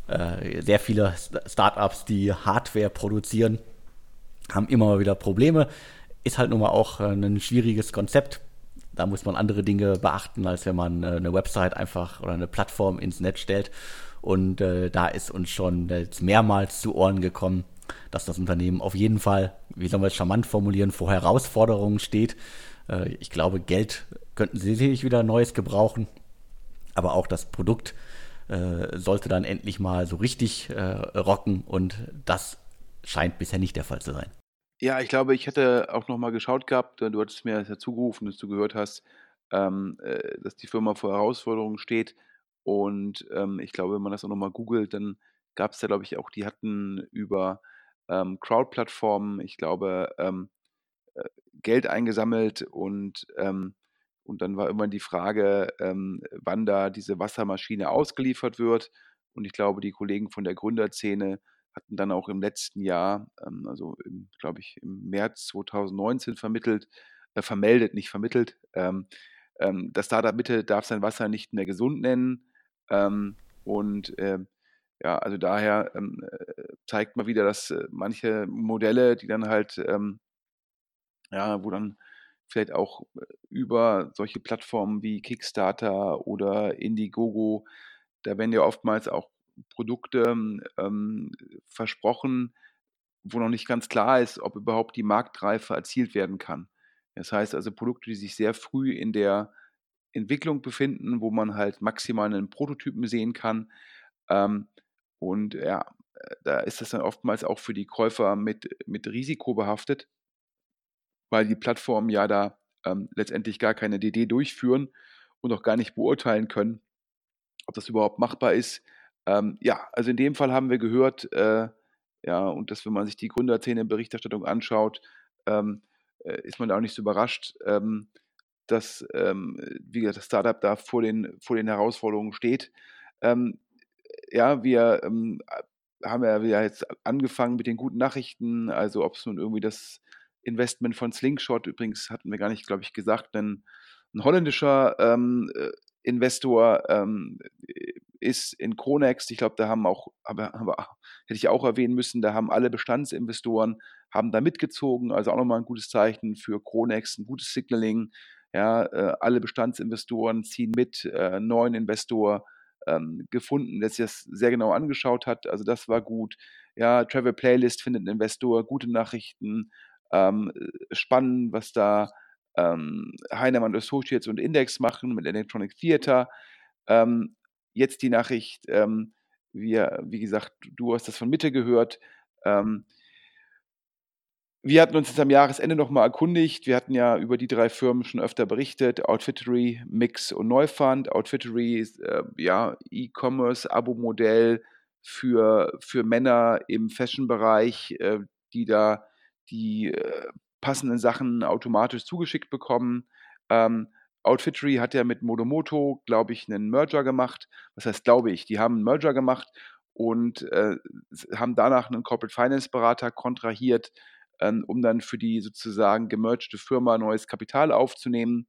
äh, sehr viele Startups, die Hardware produzieren, haben immer wieder Probleme. Ist halt nun mal auch äh, ein schwieriges Konzept. Da muss man andere Dinge beachten, als wenn man äh, eine Website einfach oder eine Plattform ins Netz stellt. Und äh, da ist uns schon jetzt mehrmals zu Ohren gekommen, dass das Unternehmen auf jeden Fall, wie sollen wir es charmant formulieren, vor Herausforderungen steht. Äh, ich glaube, Geld könnten sie sicherlich wieder Neues gebrauchen, aber auch das Produkt äh, sollte dann endlich mal so richtig äh, rocken und das scheint bisher nicht der Fall zu sein. Ja, ich glaube, ich hätte auch noch mal geschaut gehabt, du hattest mir ja zugerufen, dass du gehört hast, ähm, äh, dass die Firma vor Herausforderungen steht und ähm, ich glaube, wenn man das auch noch mal googelt, dann gab es da, glaube ich, auch, die hatten über ähm, Crowd-Plattformen, ich glaube, ähm, äh, Geld eingesammelt und ähm, und dann war immer die Frage, ähm, wann da diese Wassermaschine ausgeliefert wird. Und ich glaube, die Kollegen von der Gründerszene hatten dann auch im letzten Jahr, ähm, also glaube ich, im März 2019 vermittelt, äh, vermeldet, nicht vermittelt, ähm, ähm, das Startup Mitte darf sein Wasser nicht mehr gesund nennen. Ähm, und äh, ja, also daher ähm, äh, zeigt man wieder, dass äh, manche Modelle, die dann halt, ähm, ja, wo dann vielleicht auch äh, über solche Plattformen wie Kickstarter oder Indiegogo, da werden ja oftmals auch Produkte ähm, versprochen, wo noch nicht ganz klar ist, ob überhaupt die Marktreife erzielt werden kann. Das heißt also Produkte, die sich sehr früh in der Entwicklung befinden, wo man halt maximal einen Prototypen sehen kann. Ähm, und ja, äh, da ist das dann oftmals auch für die Käufer mit, mit Risiko behaftet, weil die Plattformen ja da ähm, letztendlich gar keine DD durchführen und auch gar nicht beurteilen können, ob das überhaupt machbar ist. Ähm, ja, also in dem Fall haben wir gehört, äh, ja, und dass wenn man sich die Gründerszene-Berichterstattung anschaut, ähm, äh, ist man da auch nicht so überrascht, ähm, dass ähm, wie gesagt, das Startup da vor den, vor den Herausforderungen steht. Ähm, ja, wir ähm, haben ja jetzt angefangen mit den guten Nachrichten, also ob es nun irgendwie das Investment von Slingshot, übrigens hatten wir gar nicht, glaube ich, gesagt, ein, ein holländischer ähm, äh, Investor ähm, ist in Kronext. Ich glaube, da haben auch, aber, aber, hätte ich auch erwähnen müssen, da haben alle Bestandsinvestoren haben da mitgezogen. Also auch nochmal ein gutes Zeichen für Kronext, ein gutes Signaling. Ja, äh, alle Bestandsinvestoren ziehen mit, äh, neuen Investor ähm, gefunden, der sich das sehr genau angeschaut hat. Also das war gut. Ja, Travel Playlist findet einen Investor, gute Nachrichten, ähm, spannend, was da ähm, Heinemann Associates und Index machen mit Electronic Theater. Ähm, jetzt die Nachricht, ähm, wir, wie gesagt, du hast das von Mitte gehört. Ähm, wir hatten uns jetzt am Jahresende nochmal erkundigt. Wir hatten ja über die drei Firmen schon öfter berichtet: Outfittery, Mix und Neufund. Outfittery ist äh, ja E-Commerce-Abo-Modell für, für Männer im Fashion-Bereich, äh, die da die äh, passenden Sachen automatisch zugeschickt bekommen. Ähm, Outfittery hat ja mit Modomoto, glaube ich, einen Merger gemacht. Was heißt, glaube ich, die haben einen Merger gemacht und äh, haben danach einen Corporate Finance Berater kontrahiert, ähm, um dann für die sozusagen gemergte Firma neues Kapital aufzunehmen.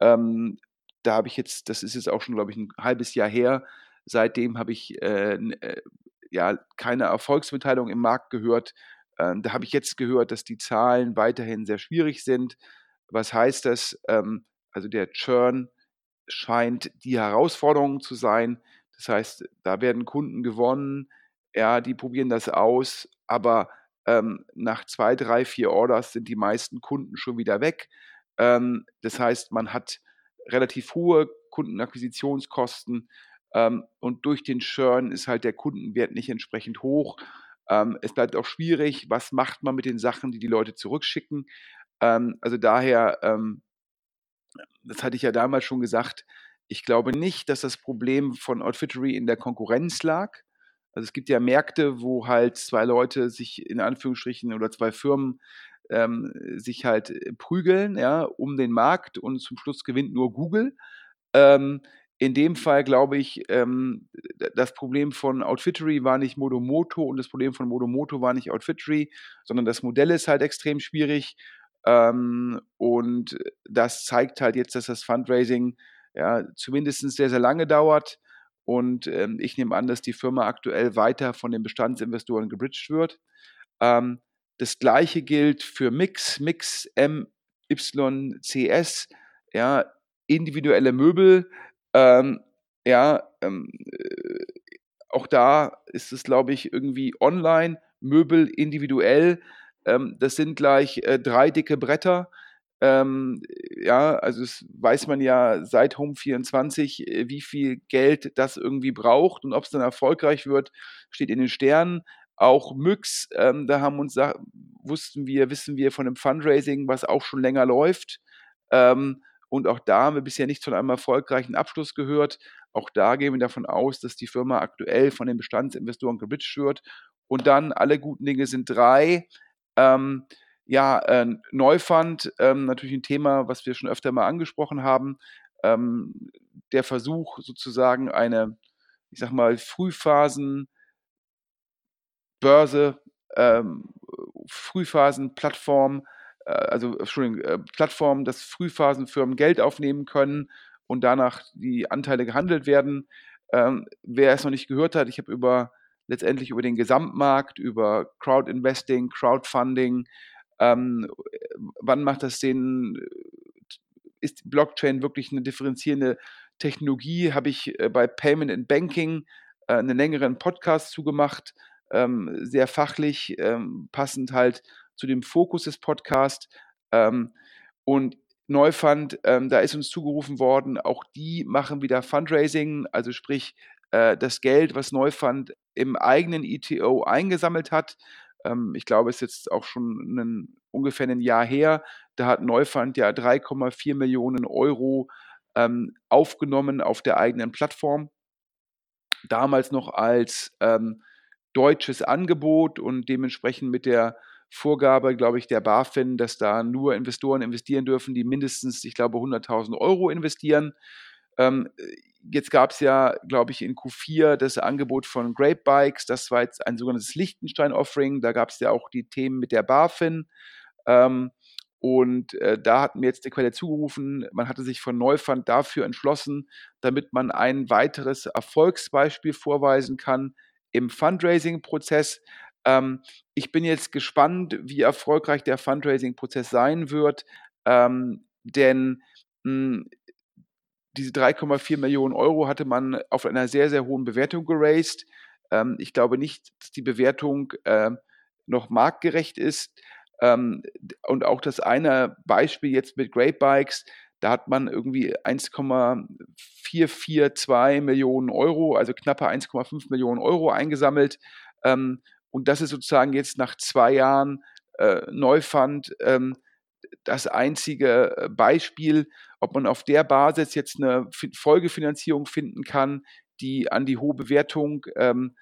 Ähm, da habe ich jetzt, das ist jetzt auch schon, glaube ich, ein halbes Jahr her. Seitdem habe ich äh, äh, ja keine Erfolgsmitteilung im Markt gehört. Ähm, da habe ich jetzt gehört, dass die Zahlen weiterhin sehr schwierig sind. Was heißt das? Ähm, also der Churn scheint die Herausforderung zu sein. Das heißt, da werden Kunden gewonnen, ja, die probieren das aus, aber ähm, nach zwei, drei, vier Orders sind die meisten Kunden schon wieder weg. Ähm, das heißt, man hat relativ hohe Kundenakquisitionskosten ähm, und durch den Churn ist halt der Kundenwert nicht entsprechend hoch. Ähm, es bleibt auch schwierig, was macht man mit den Sachen, die die Leute zurückschicken. Ähm, also daher, ähm, das hatte ich ja damals schon gesagt, ich glaube nicht, dass das Problem von Outfittery in der Konkurrenz lag, also es gibt ja Märkte, wo halt zwei Leute sich in Anführungsstrichen oder zwei Firmen ähm, sich halt äh, prügeln, ja, um den Markt und zum Schluss gewinnt nur Google. Ähm, in dem Fall glaube ich, ähm, das Problem von Outfittery war nicht Modomoto und das Problem von Modomoto war nicht Outfittery, sondern das Modell ist halt extrem schwierig. Ähm, und das zeigt halt jetzt, dass das Fundraising ja zumindest sehr, sehr lange dauert. Und ähm, ich nehme an, dass die Firma aktuell weiter von den Bestandsinvestoren gebridged wird. Ähm, das gleiche gilt für Mix, Mix MYCS, ja, individuelle Möbel. Ähm, ja, ähm, äh, auch da ist es, glaube ich, irgendwie online, Möbel individuell. Ähm, das sind gleich äh, drei dicke Bretter. Ähm, ja, also das weiß man ja seit Home 24, äh, wie viel Geld das irgendwie braucht und ob es dann erfolgreich wird, steht in den Sternen. Auch Myx, ähm, da haben uns wussten wir, wissen wir von dem Fundraising, was auch schon länger läuft. Ähm, und auch da haben wir bisher nicht von einem erfolgreichen Abschluss gehört. Auch da gehen wir davon aus, dass die Firma aktuell von den Bestandsinvestoren gebridged wird. Und dann alle guten Dinge sind drei. Ähm, ja, äh, Neufund, ähm, natürlich ein Thema, was wir schon öfter mal angesprochen haben. Ähm, der Versuch, sozusagen eine, ich sag mal, Frühphasen, Börse, ähm, Frühphasenplattform, also Entschuldigung, äh, Plattform, dass Frühphasenfirmen Geld aufnehmen können und danach die Anteile gehandelt werden. Ähm, wer es noch nicht gehört hat, ich habe über letztendlich über den Gesamtmarkt, über Crowdinvesting, Crowdfunding. Ähm, wann macht das Sinn? Ist Blockchain wirklich eine differenzierende Technologie? Habe ich äh, bei Payment and Banking äh, einen längeren Podcast zugemacht, ähm, sehr fachlich, ähm, passend halt zu dem Fokus des Podcasts. Ähm, und Neufund, ähm, da ist uns zugerufen worden, auch die machen wieder Fundraising, also sprich äh, das Geld, was Neufund im eigenen ETO eingesammelt hat. Ähm, ich glaube, es ist jetzt auch schon einen, ungefähr ein Jahr her. Da hat Neufund ja 3,4 Millionen Euro ähm, aufgenommen auf der eigenen Plattform. Damals noch als ähm, deutsches Angebot und dementsprechend mit der Vorgabe, glaube ich, der BaFin, dass da nur Investoren investieren dürfen, die mindestens, ich glaube, 100.000 Euro investieren. Ähm, jetzt gab es ja, glaube ich, in Q4 das Angebot von Grape Bikes. Das war jetzt ein sogenanntes Lichtenstein-Offering. Da gab es ja auch die Themen mit der BaFin. Ähm, und äh, da hat mir jetzt die Quelle zugerufen, man hatte sich von Neufund dafür entschlossen, damit man ein weiteres Erfolgsbeispiel vorweisen kann im Fundraising-Prozess. Ähm, ich bin jetzt gespannt, wie erfolgreich der Fundraising-Prozess sein wird, ähm, denn mh, hm, diese 3,4 Millionen Euro hatte man auf einer sehr, sehr hohen Bewertung geraced. Ähm, ich glaube nicht, dass die Bewertung äh, noch marktgerecht ist. Ähm, und auch das eine Beispiel jetzt mit Great Bikes, da hat man irgendwie 1,442 Millionen Euro, also knappe 1,5 Millionen Euro eingesammelt. Ähm, und das ist sozusagen jetzt nach zwei Jahren äh, Neufund ähm, das einzige äh, Beispiel, ob man auf der Basis jetzt eine Folgefinanzierung finden kann, die an die hohe Bewertung ähm,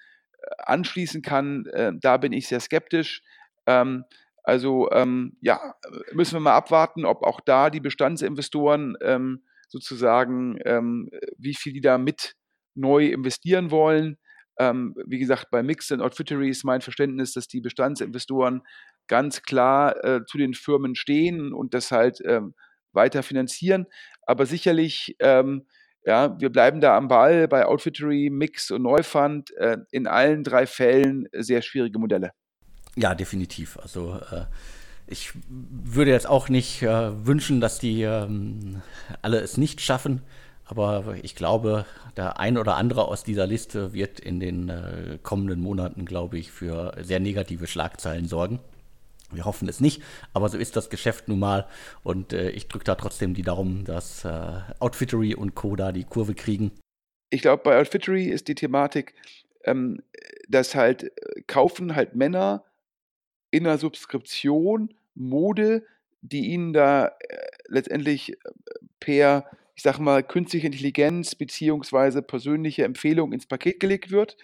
anschließen kann. Äh, da bin ich sehr skeptisch. Ähm, also ähm, ja, müssen wir mal abwarten, ob auch da die Bestandsinvestoren ähm, sozusagen, ähm, wie viel die da mit neu investieren wollen. Ähm, wie gesagt, bei Mix and Outfittery ist mein Verständnis, dass die Bestandsinvestoren ganz klar äh, zu den Firmen stehen und das halt ähm, weiter finanzieren. Aber sicherlich, ähm, ja, wir bleiben da am Ball bei Outfittery, Mix und Neufund. Äh, in allen drei Fällen sehr schwierige Modelle. Ja, definitiv. Also äh, ich würde jetzt auch nicht äh, wünschen, dass die ähm, alle es nicht schaffen. Aber ich glaube, der ein oder andere aus dieser Liste wird in den äh, kommenden Monaten, glaube ich, für sehr negative Schlagzeilen sorgen. Wir hoffen es nicht, aber so ist das Geschäft nun mal. Und äh, ich drücke da trotzdem die Daumen, dass äh, Outfittery und Co. da die Kurve kriegen. Ich glaube, bei Outfittery ist die Thematik, ähm, dass halt kaufen halt Männer in der Subskription Mode, die ihnen da letztendlich per ich sage mal, künstliche Intelligenz beziehungsweise persönliche Empfehlung ins Paket gelegt wird.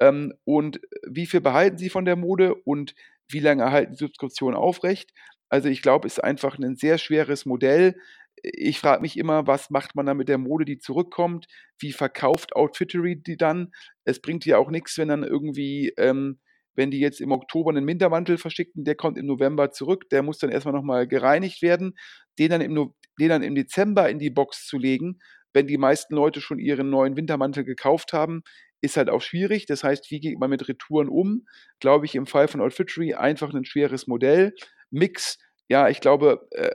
Ähm, und wie viel behalten Sie von der Mode und wie lange erhalten die Subskription aufrecht? Also ich glaube, es ist einfach ein sehr schweres Modell. Ich frage mich immer, was macht man da mit der Mode, die zurückkommt? Wie verkauft Outfittery die dann? Es bringt ja auch nichts, wenn dann irgendwie ähm, wenn die jetzt im Oktober einen Wintermantel verschickten, der kommt im November zurück, der muss dann erstmal nochmal gereinigt werden, den dann, im, den dann im Dezember in die Box zu legen, wenn die meisten Leute schon ihren neuen Wintermantel gekauft haben, ist halt auch schwierig. Das heißt, wie geht man mit Retouren um? Glaube ich im Fall von Outfittery einfach ein schweres Modell. Mix, ja, ich glaube, äh,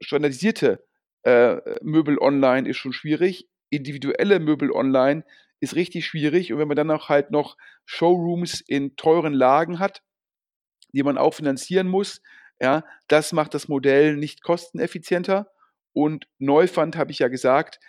standardisierte äh, Möbel online ist schon schwierig. Individuelle Möbel online ist richtig schwierig. Und wenn man dann auch halt noch Showrooms in teuren Lagen hat, die man auch finanzieren muss, ja, das macht das Modell nicht kosteneffizienter. Und Neufund, habe ich ja gesagt,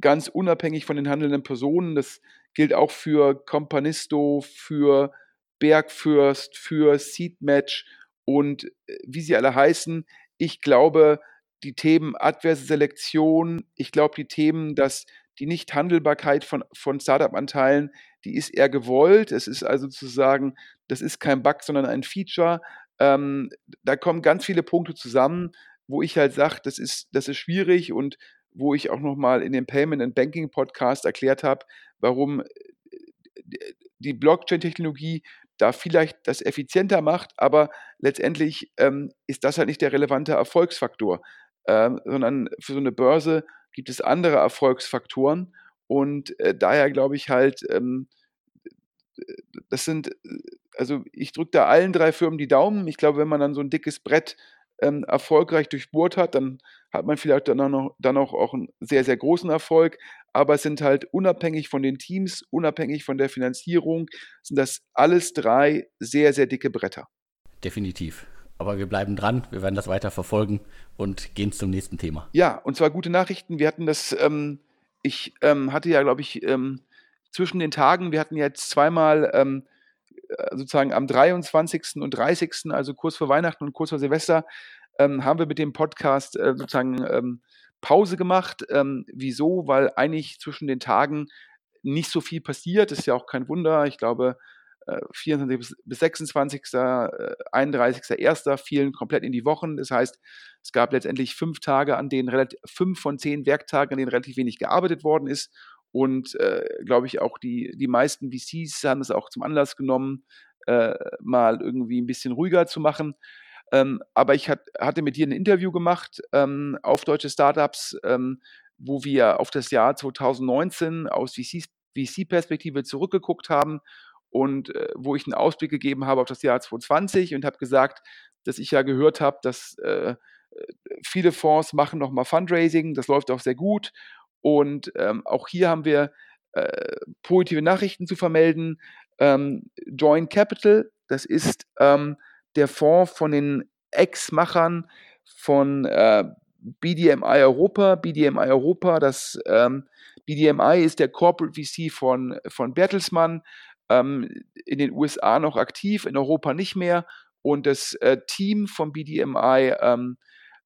ganz unabhängig von den handelnden Personen, das gilt auch für Companisto, für Bergfürst, für Seedmatch und äh, wie sie alle heißen. Ich glaube, die Themen adverse Selektion, ich glaube, die Themen, dass die Nichthandelbarkeit von, von Startup-Anteilen, die ist eher gewollt. Es ist also sozusagen, das ist kein Bug, sondern ein Feature. Ähm, da kommen ganz viele Punkte zusammen, wo ich halt sage, das ist, das ist schwierig und wo ich auch nochmal in dem Payment and Banking Podcast erklärt habe, warum äh, die Blockchain-Technologie da vielleicht das effizienter macht, aber letztendlich ähm, ist das halt nicht der relevante Erfolgsfaktor, ähm, sondern für so eine Börse gibt es andere Erfolgsfaktoren und äh, daher glaube ich halt, ähm, das sind, also ich drücke da allen drei Firmen die Daumen. Ich glaube, wenn man dann so ein dickes Brett ähm, erfolgreich durchbohrt hat, dann hat man vielleicht dann auch, dann auch, auch einen sehr, sehr großen Erfolg. Aber es sind halt unabhängig von den Teams, unabhängig von der Finanzierung, sind das alles drei sehr, sehr dicke Bretter. Definitiv. Aber wir bleiben dran, wir werden das weiter verfolgen und gehen zum nächsten Thema. Ja, und zwar gute Nachrichten. Wir hatten das, ähm, ich ähm, hatte ja, glaube ich, ähm, zwischen den Tagen, wir hatten jetzt zweimal ähm, äh, sozusagen am 23. und 30., also kurz vor Weihnachten und kurz vor Silvester, ähm, haben wir mit dem Podcast äh, sozusagen ähm, Pause gemacht. wieso? Weil eigentlich zwischen den Tagen nicht so viel passiert. Ist ja auch kein Wunder. Ich glaube, 24. bis 26., äh, 31.01. fielen komplett in die Wochen. Das heißt, es gab letztendlich fünf Tage, an denen relativ, fünf von zehn Werktagen, an denen relativ wenig gearbeitet worden ist. Und äh, glaube ich, auch die, die meisten VCs haben es auch zum Anlass genommen, äh, mal irgendwie ein bisschen ruhiger zu machen. Ähm, aber ich hat, hatte mit dir ein Interview gemacht ähm, auf deutsche Startups, ähm, wo wir auf das Jahr 2019 aus VC-Perspektive zurückgeguckt haben und äh, wo ich einen Ausblick gegeben habe auf das Jahr 2020 und habe gesagt, dass ich ja gehört habe, dass äh, viele Fonds machen nochmal Fundraising, das läuft auch sehr gut und ähm, auch hier haben wir äh, positive Nachrichten zu vermelden. Ähm, Joint Capital, das ist ähm, der Fonds von den Ex-Machern von äh, BDMI Europa. BDMI Europa, das ähm, BDMI ist der Corporate VC von, von Bertelsmann ähm, in den USA noch aktiv, in Europa nicht mehr. Und das äh, Team vom BDMI ähm,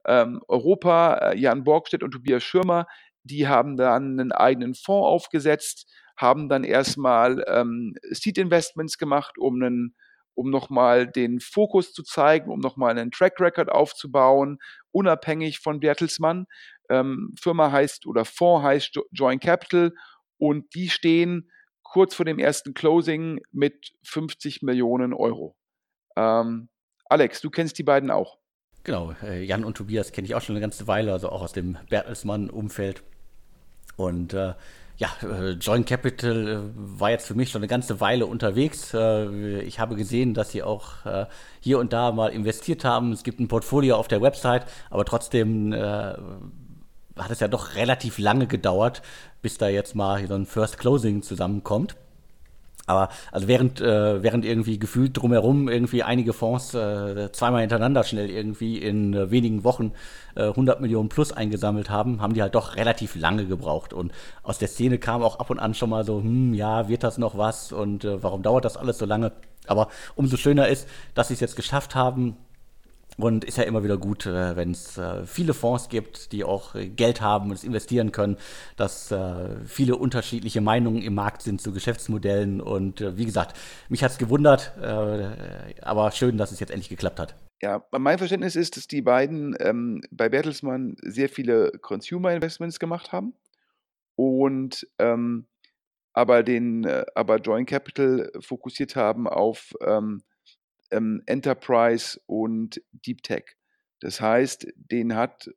ähm, Europa, äh, Jan Borgstedt und Tobias Schirmer, die haben dann einen eigenen Fonds aufgesetzt, haben dann erstmal ähm, Seed Investments gemacht, um einen um nochmal den Fokus zu zeigen, um nochmal einen Track Record aufzubauen, unabhängig von Bertelsmann. Ähm, Firma heißt oder Fonds heißt Joint Capital und die stehen kurz vor dem ersten Closing mit 50 Millionen Euro. Ähm, Alex, du kennst die beiden auch. Genau, äh, Jan und Tobias kenne ich auch schon eine ganze Weile, also auch aus dem Bertelsmann-Umfeld. Und äh, ja, äh, Joint Capital äh, war jetzt für mich schon eine ganze Weile unterwegs. Äh, ich habe gesehen, dass sie auch hier und da mal investiert haben. Es gibt ein Portfolio auf der Website, aber trotzdem hat es ja doch relativ lange gedauert, bis da jetzt mal so ein First Closing zusammenkommt. Aber also während, äh, während irgendwie gefühlt drumherum irgendwie einige Fonds äh, zweimal hintereinander schnell irgendwie in äh, wenigen Wochen 100 Millionen plus eingesammelt haben, haben die halt doch relativ lange gebraucht. Und aus der Szene kam auch ab und an schon mal so, hm, ja, wird das noch was und äh, warum dauert das alles so lange? Aber umso schöner ist, dass sie es jetzt geschafft haben, und ist ja immer wieder gut, äh, wenn es äh, viele Fonds gibt, die auch äh, Geld haben und es investieren können, dass viele unterschiedliche Meinungen im Markt sind zu Geschäftsmodellen. Und wie gesagt, mich hat es gewundert, aber schön, dass es jetzt endlich geklappt hat. Ja, mein Verständnis ist, dass die beiden ähm, bei Bertelsmann sehr viele Consumer Investments gemacht haben und ähm, aber den, aber Joint Capital fokussiert haben auf ähm, ähm, Enterprise und Deep Tech. Das heißt, den hat,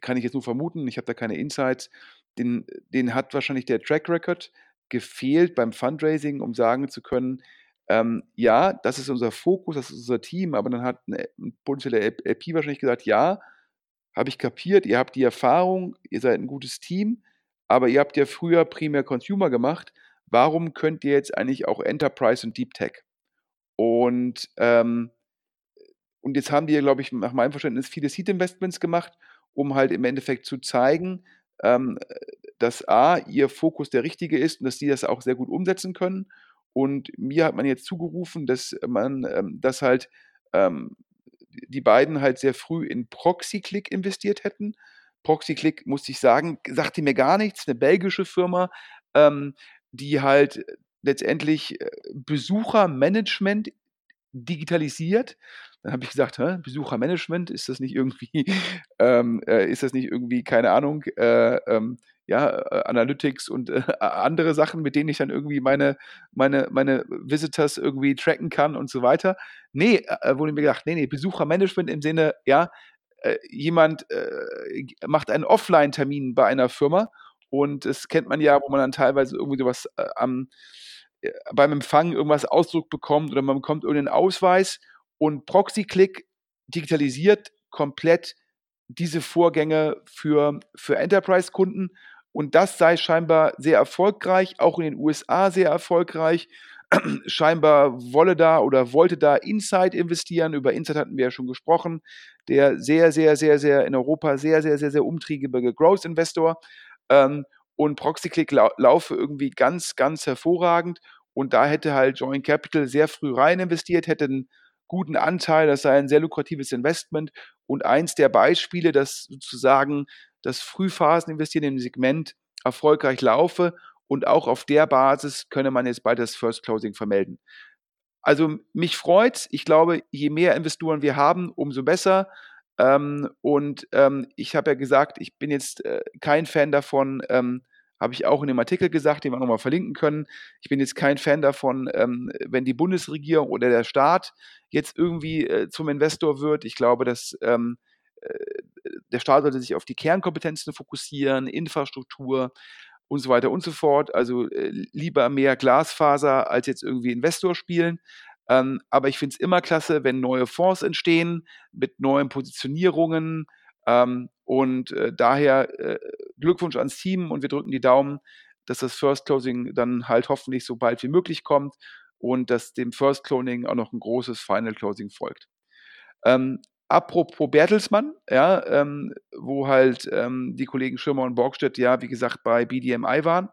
kann ich jetzt nur vermuten, ich habe da keine Insights, den, den hat wahrscheinlich der Track Record gefehlt beim Fundraising, um sagen zu können, ähm, ja, das ist unser Fokus, das ist unser Team, aber dann hat ein, ein potenzieller LP wahrscheinlich gesagt, ja, habe ich kapiert, ihr habt die Erfahrung, ihr seid ein gutes Team, aber ihr habt ja früher primär Consumer gemacht, warum könnt ihr jetzt eigentlich auch Enterprise und Deep Tech? Und, ähm, und jetzt haben die, glaube ich, nach meinem Verständnis viele Seed-Investments gemacht, um halt im Endeffekt zu zeigen, ähm, dass A, ihr Fokus der richtige ist und dass sie das auch sehr gut umsetzen können. Und mir hat man jetzt zugerufen, dass man, ähm, dass halt ähm, die beiden halt sehr früh in ProxyClick investiert hätten. ProxyClick, muss ich sagen, sagte mir gar nichts, eine belgische Firma, ähm, die halt letztendlich äh, Besuchermanagement digitalisiert. Dann habe ich gesagt, Hä, Besuchermanagement, ist das nicht irgendwie, ähm, äh, ist das nicht irgendwie, keine Ahnung, äh, ähm, ja, äh, Analytics und äh, andere Sachen, mit denen ich dann irgendwie meine, meine, meine Visitors irgendwie tracken kann und so weiter. Nee, äh, wurde mir gedacht, nee, nee, Besuchermanagement im Sinne, ja, jemand macht einen Offline-Termin bei einer Firma und das kennt man ja, wo man dann teilweise irgendwie sowas am beim Empfang irgendwas Ausdruck bekommt oder man bekommt irgendeinen Ausweis und ProxyClick digitalisiert komplett diese Vorgänge für, für Enterprise-Kunden und das sei scheinbar sehr erfolgreich, auch in den USA sehr erfolgreich. scheinbar wolle da oder wollte da Insight investieren. Über Insight hatten wir ja schon gesprochen. Der sehr, sehr, sehr, sehr in Europa sehr, sehr, sehr, sehr umtriebige Growth Investor. Ähm, und ProxyClick lau laufe irgendwie ganz, ganz hervorragend. Und da hätte halt Joint Capital sehr früh rein investiert, hätte einen guten Anteil, das sei ein sehr lukratives Investment. Und eins der Beispiele, dass sozusagen das Frühphaseninvestieren im Segment erfolgreich laufe und auch auf der Basis könne man jetzt bald das First Closing vermelden. Also mich freut's. Ich glaube, je mehr Investoren wir haben, umso besser. Ähm, und ähm, ich habe ja gesagt, ich bin jetzt äh, kein Fan davon, ähm, habe ich auch in dem Artikel gesagt, den wir nochmal verlinken können. Ich bin jetzt kein Fan davon, ähm, wenn die Bundesregierung oder der Staat jetzt irgendwie äh, zum Investor wird. Ich glaube, dass ähm, äh, der Staat sollte sich auf die Kernkompetenzen fokussieren, Infrastruktur und so weiter und so fort. Also äh, lieber mehr Glasfaser als jetzt irgendwie Investor spielen. Ähm, aber ich finde es immer klasse, wenn neue Fonds entstehen mit neuen Positionierungen. Ähm, und äh, daher äh, Glückwunsch ans Team und wir drücken die Daumen, dass das First Closing dann halt hoffentlich so bald wie möglich kommt und dass dem First Cloning auch noch ein großes Final Closing folgt. Ähm, apropos Bertelsmann, ja, ähm, wo halt ähm, die Kollegen Schirmer und Borgstedt ja, wie gesagt, bei BDMI waren.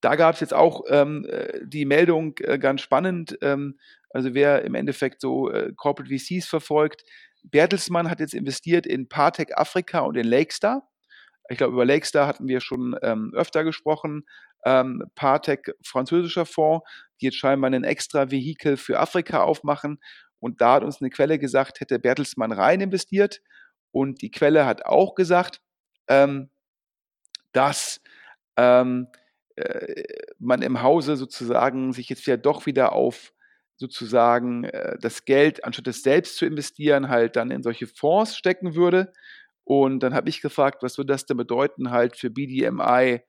Da gab es jetzt auch ähm, äh, die Meldung äh, ganz spannend. Ähm, also wer im Endeffekt so äh, Corporate VCs verfolgt, Bertelsmann hat jetzt investiert in Partec Afrika und in Lakestar. Ich glaube, über Lakestar hatten wir schon ähm, öfter gesprochen. Ähm, Partec, französischer Fonds, die jetzt scheinbar ein extra Vehikel für Afrika aufmachen. Und da hat uns eine Quelle gesagt, hätte Bertelsmann rein investiert. Und die Quelle hat auch gesagt, ähm, dass ähm, äh, man im Hause sozusagen sich jetzt ja doch wieder auf sozusagen äh, das Geld, anstatt es selbst zu investieren, halt dann in solche Fonds stecken würde. Und dann habe ich gefragt, was würde das denn bedeuten halt für BDMI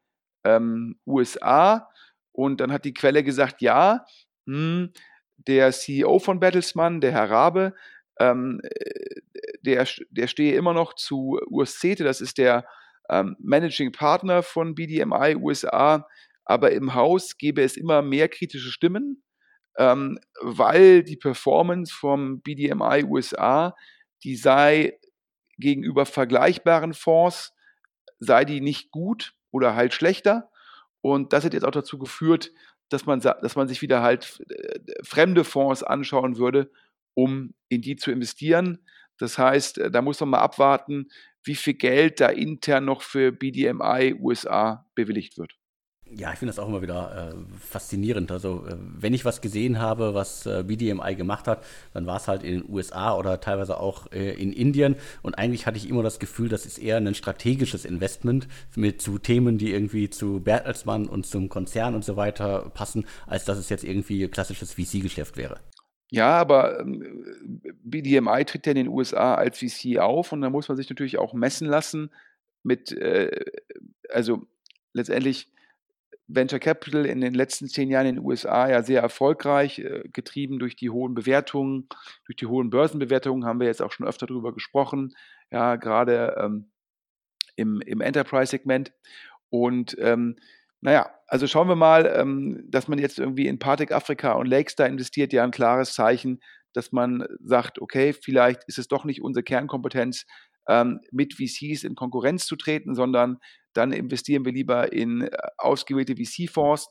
ähm, USA? Und dann hat die Quelle gesagt, ja, hm, der CEO von Bertelsmann, der Herr Rabe, ähm, äh, der, der stehe immer noch zu Urs Zete, das ist der ähm, Managing Partner von BDMI USA, aber im Haus gäbe es immer mehr kritische Stimmen, ähm, weil die Performance vom BDMI USA, die sei gegenüber vergleichbaren Fonds, sei die nicht gut oder halt schlechter. Und das hat jetzt auch dazu geführt, dass man, dass man sich wieder halt äh, fremde Fonds anschauen würde, um in die zu investieren. Das heißt, äh, da muss man mal abwarten, wie viel Geld da intern noch für BDMI USA bewilligt wird. Ja, ich finde das auch immer wieder äh, faszinierend. Also, äh, wenn ich was gesehen habe, was äh, BDMI gemacht hat, dann war es halt in den USA oder teilweise auch äh, in Indien. Und eigentlich hatte ich immer das Gefühl, das ist eher ein strategisches Investment mit zu Themen, die irgendwie zu Bertelsmann und zum Konzern und so weiter passen, als dass es jetzt irgendwie klassisches VC-Geschäft wäre. Ja, aber ähm, BDMI tritt ja in den USA als VC auf und da muss man sich natürlich auch messen lassen mit, äh, also letztendlich Venture Capital in den letzten zehn Jahren in den USA ja sehr erfolgreich, äh, getrieben durch die hohen Bewertungen, durch die hohen Börsenbewertungen, haben wir jetzt auch schon öfter darüber gesprochen, ja, gerade ähm, im, im Enterprise-Segment. Und ähm, naja, also schauen wir mal, ähm, dass man jetzt irgendwie in Partec Afrika und Lakestar investiert, ja ein klares Zeichen, dass man sagt, okay, vielleicht ist es doch nicht unsere Kernkompetenz, ähm, mit VCs in Konkurrenz zu treten, sondern dann investieren wir lieber in äh, ausgewählte VC-Fonds,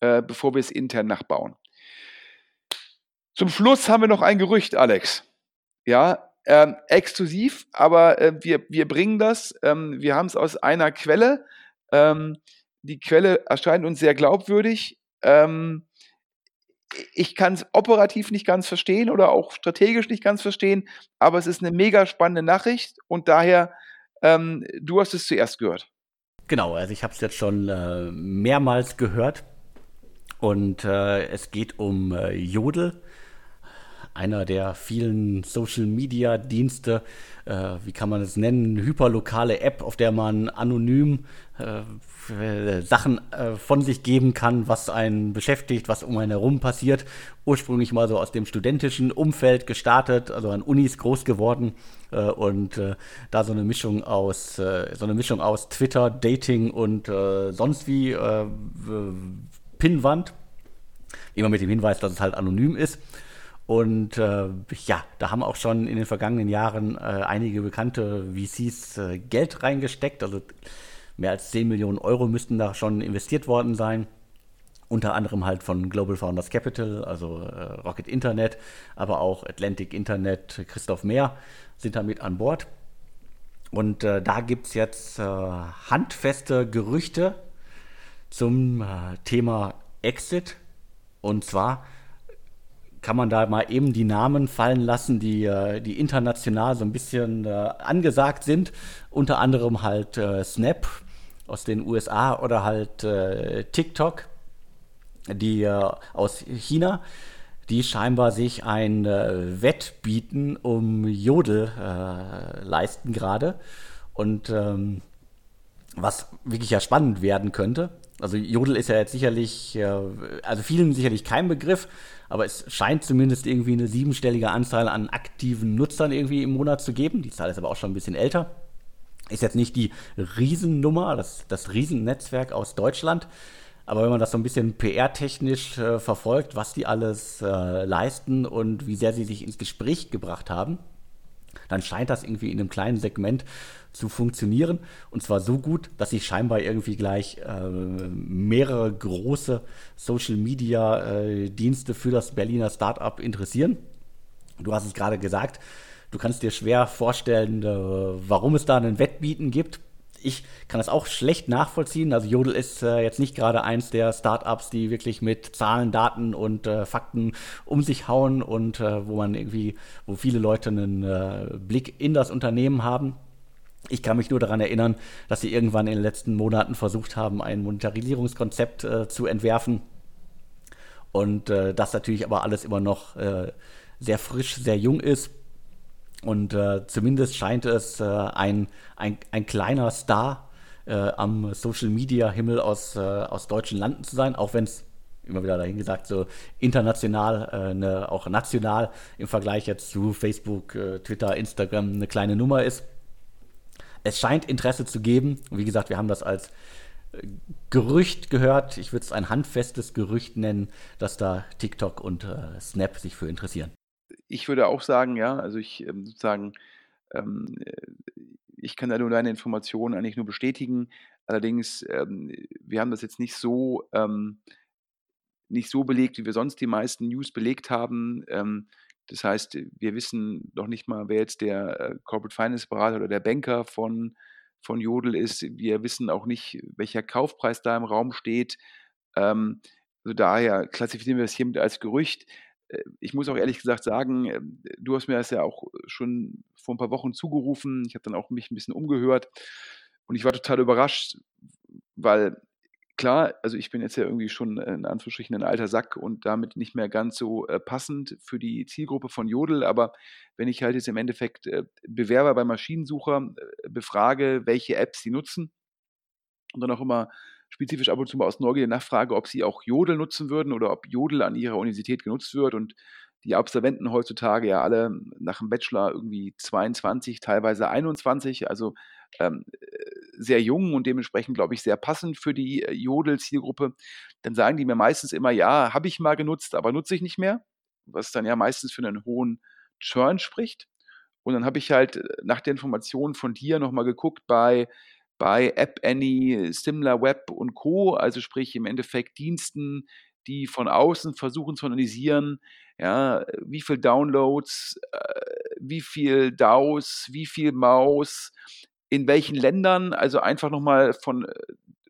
äh, bevor wir es intern nachbauen. Zum Schluss haben wir noch ein Gerücht, Alex. Ja, ähm, exklusiv, aber äh, wir, wir bringen das. Ähm, wir haben es aus einer Quelle. Ähm, die Quelle erscheint uns sehr glaubwürdig. Ähm, ich kann es operativ nicht ganz verstehen oder auch strategisch nicht ganz verstehen, aber es ist eine mega spannende Nachricht und daher, ähm, du hast es zuerst gehört. Genau, also ich habe es jetzt schon äh, mehrmals gehört. Und äh, es geht um äh, Jodel, einer der vielen Social-Media-Dienste, äh, wie kann man es nennen, hyperlokale App, auf der man anonym äh, Sachen äh, von sich geben kann, was einen beschäftigt, was um einen herum passiert. Ursprünglich mal so aus dem studentischen Umfeld gestartet, also an Unis groß geworden äh, und äh, da so eine Mischung aus äh, so eine Mischung aus Twitter, Dating und sonst wie Pinnwand. Immer mit dem Hinweis, dass es halt anonym ist. Und äh, ja, da haben auch schon in den vergangenen Jahren äh, einige bekannte VCs äh, Geld reingesteckt. Also mehr als 10 Millionen Euro müssten da schon investiert worden sein. Unter anderem halt von Global Founders Capital, also äh, Rocket Internet, aber auch Atlantic Internet, Christoph Mehr sind da mit an Bord. Und äh, da gibt es jetzt äh, handfeste Gerüchte zum Thema Exit. Und zwar kann man da mal eben die Namen fallen lassen, die, äh, die international so ein bisschen äh, angesagt sind. Unter anderem halt äh, Snap aus den USA oder halt TikTok, die aus China, die scheinbar sich ein Wettbieten um Jodel leisten gerade. Und ähm, was wirklich ja spannend werden könnte. Also Jodel ist ja jetzt sicherlich, also vielen sicherlich kein Begriff, aber es scheint zumindest irgendwie eine siebenstellige Anzahl an aktiven Nutzern irgendwie im Monat zu geben. Die Zahl ist aber auch schon ein bisschen älter. Ist jetzt nicht die Riesennummer, das, das Riesennetzwerk aus Deutschland. Aber wenn man das so ein bisschen PR-technisch äh, verfolgt, was die alles äh, leisten und wie sehr sie sich ins Gespräch gebracht haben, dann scheint das irgendwie in einem kleinen Segment zu funktionieren. Und zwar so gut, dass sich scheinbar irgendwie gleich äh, mehrere große Social-Media-Dienste äh, für das Berliner Startup interessieren. Du hast es gerade gesagt, du kannst dir schwer vorstellen, äh, warum es da einen Wettbieten gibt. Ich kann das auch schlecht nachvollziehen. Also Jodel ist äh, jetzt nicht gerade eins der Startups, die wirklich mit Zahlen, Daten und äh, Fakten um sich hauen und äh, wo man irgendwie, wo viele Leute einen äh, Blick in das Unternehmen haben. Ich kann mich nur daran erinnern, dass sie irgendwann in den letzten Monaten versucht haben, ein Monetarisierungskonzept äh, zu entwerfen. Und äh, das natürlich aber alles immer noch sehr frisch, sehr jung ist. Und äh, zumindest scheint es äh, ein, ein, ein kleiner Star äh, am Social Media Himmel aus, aus deutschen Landen zu sein, auch wenn es immer wieder dahin gesagt, so international, ne, auch national im Vergleich jetzt zu Facebook, Twitter, Instagram eine kleine Nummer ist es scheint Interesse zu geben. Und wie gesagt, wir haben das als äh, Gerücht gehört. Ich würde es ein handfestes Gerücht nennen, dass da TikTok und äh, Snap sich für interessieren. Ich würde auch sagen, ja, also ich ähm, sozusagen, ähm, äh, ich kann da nur deine Informationen eigentlich nur bestätigen. Allerdings, ähm, wir haben das jetzt nicht so, ähm, nicht so belegt, wie wir sonst die meisten News belegt haben. Ähm, das heißt, wir wissen noch nicht mal, wer jetzt der äh, Corporate Finance Berater oder der Banker von, von Jodel ist. Wir wissen auch nicht, welcher Kaufpreis da im Raum steht. Ähm, also daher klassifizieren wir es hiermit als Gerücht. Äh, ich muss auch ehrlich gesagt sagen, ähm, du hast mir das ja auch schon vor ein paar Wochen zugerufen. Ich habe dann auch mich ein bisschen umgehört und ich war total überrascht, weil klar, also ich bin jetzt ja irgendwie schon äh, in Anführungsstrichen ein alter Sack und damit nicht mehr ganz so äh, passend für die Zielgruppe von Jodel, aber wenn ich halt jetzt im Endeffekt äh, Bewerber bei Maschinensucher äh, befrage, welche Apps sie nutzen und dann auch immer spezifisch ab und zu mal aus Neugier nachfrage, ob sie auch Jodel nutzen würden oder ob Jodel an ihrer Universität genutzt wird. Und die Absolventen heutzutage ja alle nach dem Bachelor irgendwie 22, teilweise 21, also ähm, sehr jung und dementsprechend, glaube ich, sehr passend für die äh, Jodel-Zielgruppe, dann sagen die mir meistens immer, ja, habe ich mal genutzt, aber nutze ich nicht mehr, was dann ja meistens für einen hohen Churn spricht. Und dann habe ich halt äh, nach der Information von dir nochmal geguckt bei, bei App Annie, SimilarWeb und Co., also sprich im Endeffekt Diensten, die von außen versuchen zu analysieren, ja, wie viel Downloads, äh, wie viel DAOs, wie viel Maus, in welchen Ländern, also einfach nochmal von äh,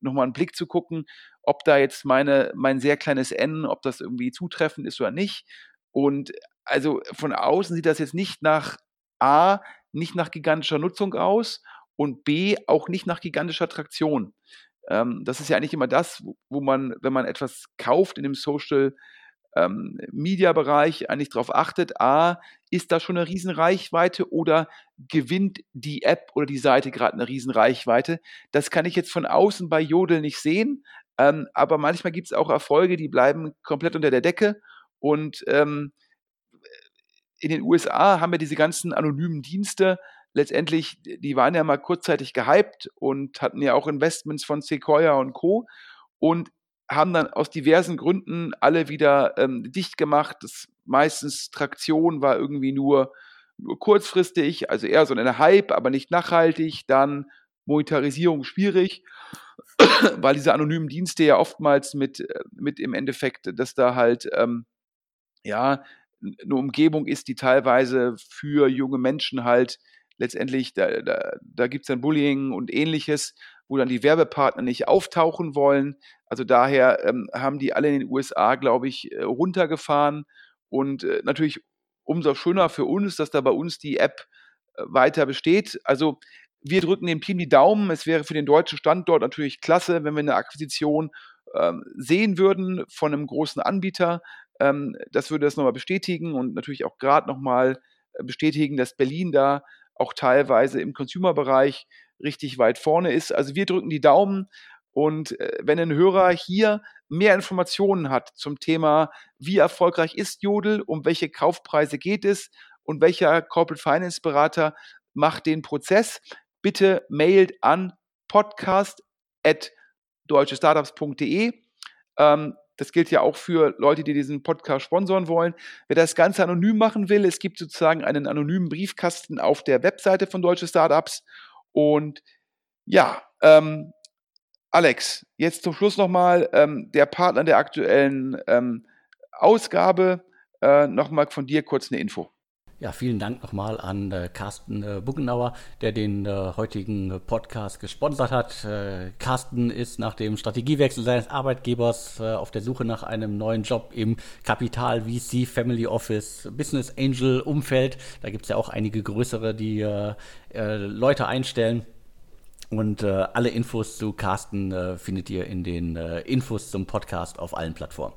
nochmal einen Blick zu gucken, ob da jetzt meine, mein sehr kleines N, ob das irgendwie zutreffend ist oder nicht. Und also von außen sieht das jetzt nicht nach A, nicht nach gigantischer Nutzung aus und B, auch nicht nach gigantischer Traktion. Ähm, das ist ja eigentlich immer das, wo man, wenn man etwas kauft in dem Social ähm, Media-Bereich eigentlich darauf achtet, a, ist da schon eine Riesenreichweite oder gewinnt die App oder die Seite gerade eine Riesenreichweite? Das kann ich jetzt von außen bei Jodel nicht sehen, ähm, aber manchmal gibt es auch Erfolge, die bleiben komplett unter der Decke und ähm, in den USA haben wir diese ganzen anonymen Dienste, letztendlich, die waren ja mal kurzzeitig gehypt und hatten ja auch Investments von Sequoia und Co. Und haben dann aus diversen Gründen alle wieder ähm, dicht gemacht. Das meistens Traktion war irgendwie nur, nur kurzfristig, also eher so eine Hype, aber nicht nachhaltig. Dann Monetarisierung schwierig, weil diese anonymen Dienste ja oftmals mit, äh, mit im Endeffekt, dass da halt ähm, ja eine Umgebung ist, die teilweise für junge Menschen halt letztendlich, da, da, da gibt es dann Bullying und ähnliches, wo dann die Werbepartner nicht auftauchen wollen. Also daher ähm, haben die alle in den USA, glaube ich, äh, runtergefahren. Und äh, natürlich umso schöner für uns, dass da bei uns die App äh, weiter besteht. Also wir drücken dem Team die Daumen. Es wäre für den deutschen Standort natürlich klasse, wenn wir eine Akquisition ähm, sehen würden von einem großen Anbieter. Ähm, das würde das nochmal bestätigen und natürlich auch gerade nochmal äh, bestätigen, dass Berlin da auch teilweise im Consumer-Bereich richtig weit vorne ist. Also wir drücken die Daumen und äh, wenn ein Hörer hier mehr Informationen hat zum Thema, wie erfolgreich ist Jodel, um welche Kaufpreise geht es und welcher Corporate Finance Berater macht den Prozess, bitte mailt an podcast.deutschestartups.de. das gilt ja auch für Leute, die diesen Podcast sponsoren wollen. Wer das Ganze anonym machen will, es gibt sozusagen einen anonymen Briefkasten auf der Webseite von Deutsche Startups. Und ja, ähm, Alex, jetzt zum Schluss nochmal ähm, der Partner der aktuellen ähm, Ausgabe. Äh, nochmal von dir kurz eine Info. Ja, vielen Dank nochmal an äh, Carsten äh, Buggenauer, der den äh, heutigen Podcast gesponsert hat. Äh, Carsten ist nach dem Strategiewechsel seines Arbeitgebers äh, auf der Suche nach einem neuen Job im Kapital, VC, Family Office, Business Angel Umfeld. Da gibt es ja auch einige größere, die äh, Leute einstellen. Und alle Infos zu Carsten findet ihr in den Infos zum Podcast auf allen Plattformen.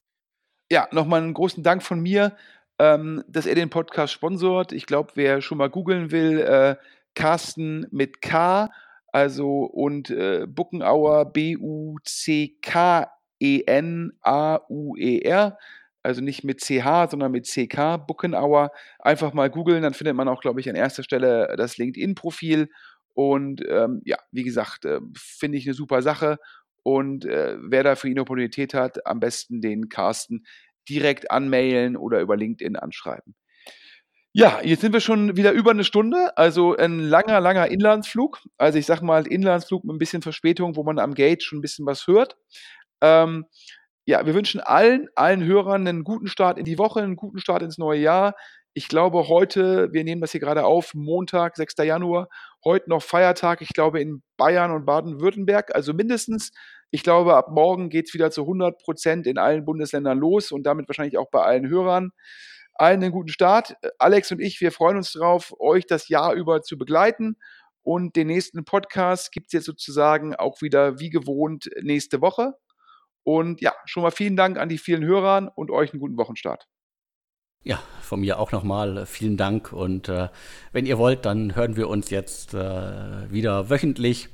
Ja, nochmal einen großen Dank von mir ähm, dass er den Podcast sponsort. Ich glaube, wer schon mal googeln will, äh, Carsten mit K, also und äh, Buckenauer, B-U-C-K-E-N-A-U-E-R, also nicht mit CH, sondern mit CK, Buckenauer. Einfach mal googeln, dann findet man auch, glaube ich, an erster Stelle das LinkedIn-Profil. Und ähm, ja, wie gesagt, äh, finde ich eine super Sache. Und äh, wer da für ihn Opportunität hat, am besten den Carsten direkt anmailen oder über LinkedIn anschreiben. Ja, jetzt sind wir schon wieder über eine Stunde, also ein langer, langer Inlandsflug. Also ich sag mal Inlandsflug mit ein bisschen Verspätung, wo man am Gate schon ein bisschen was hört. Ähm, ja, wir wünschen allen, allen Hörern einen guten Start in die Woche, einen guten Start ins neue Jahr. Ich glaube, heute, wir nehmen das hier gerade auf, Montag, 6. Januar, heute noch Feiertag, ich glaube, in Bayern und Baden-Württemberg. Also mindestens ich glaube, ab morgen geht es wieder zu 100 Prozent in allen Bundesländern los und damit wahrscheinlich auch bei allen Hörern. Allen einen guten Start. Alex und ich, wir freuen uns darauf, euch das Jahr über zu begleiten. Und den nächsten Podcast gibt es jetzt sozusagen auch wieder wie gewohnt nächste Woche. Und ja, schon mal vielen Dank an die vielen Hörern und euch einen guten Wochenstart. Ja, von mir auch nochmal vielen Dank. Und äh, wenn ihr wollt, dann hören wir uns jetzt äh, wieder wöchentlich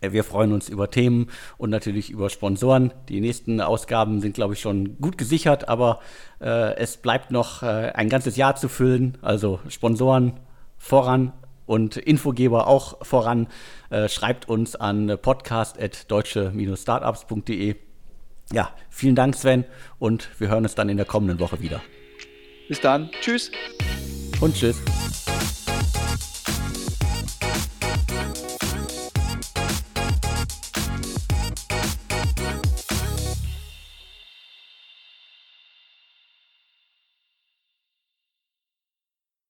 wir freuen uns über Themen und natürlich über Sponsoren. Die nächsten Ausgaben sind, glaube ich, schon gut gesichert, aber äh, es bleibt noch äh, ein ganzes Jahr zu füllen. Also Sponsoren voran und Infogeber auch voran. Äh, schreibt uns an podcast.deutsche-startups.de. Ja, vielen Dank, Sven, und wir hören uns dann in der kommenden Woche wieder. Bis dann. Tschüss. Und tschüss.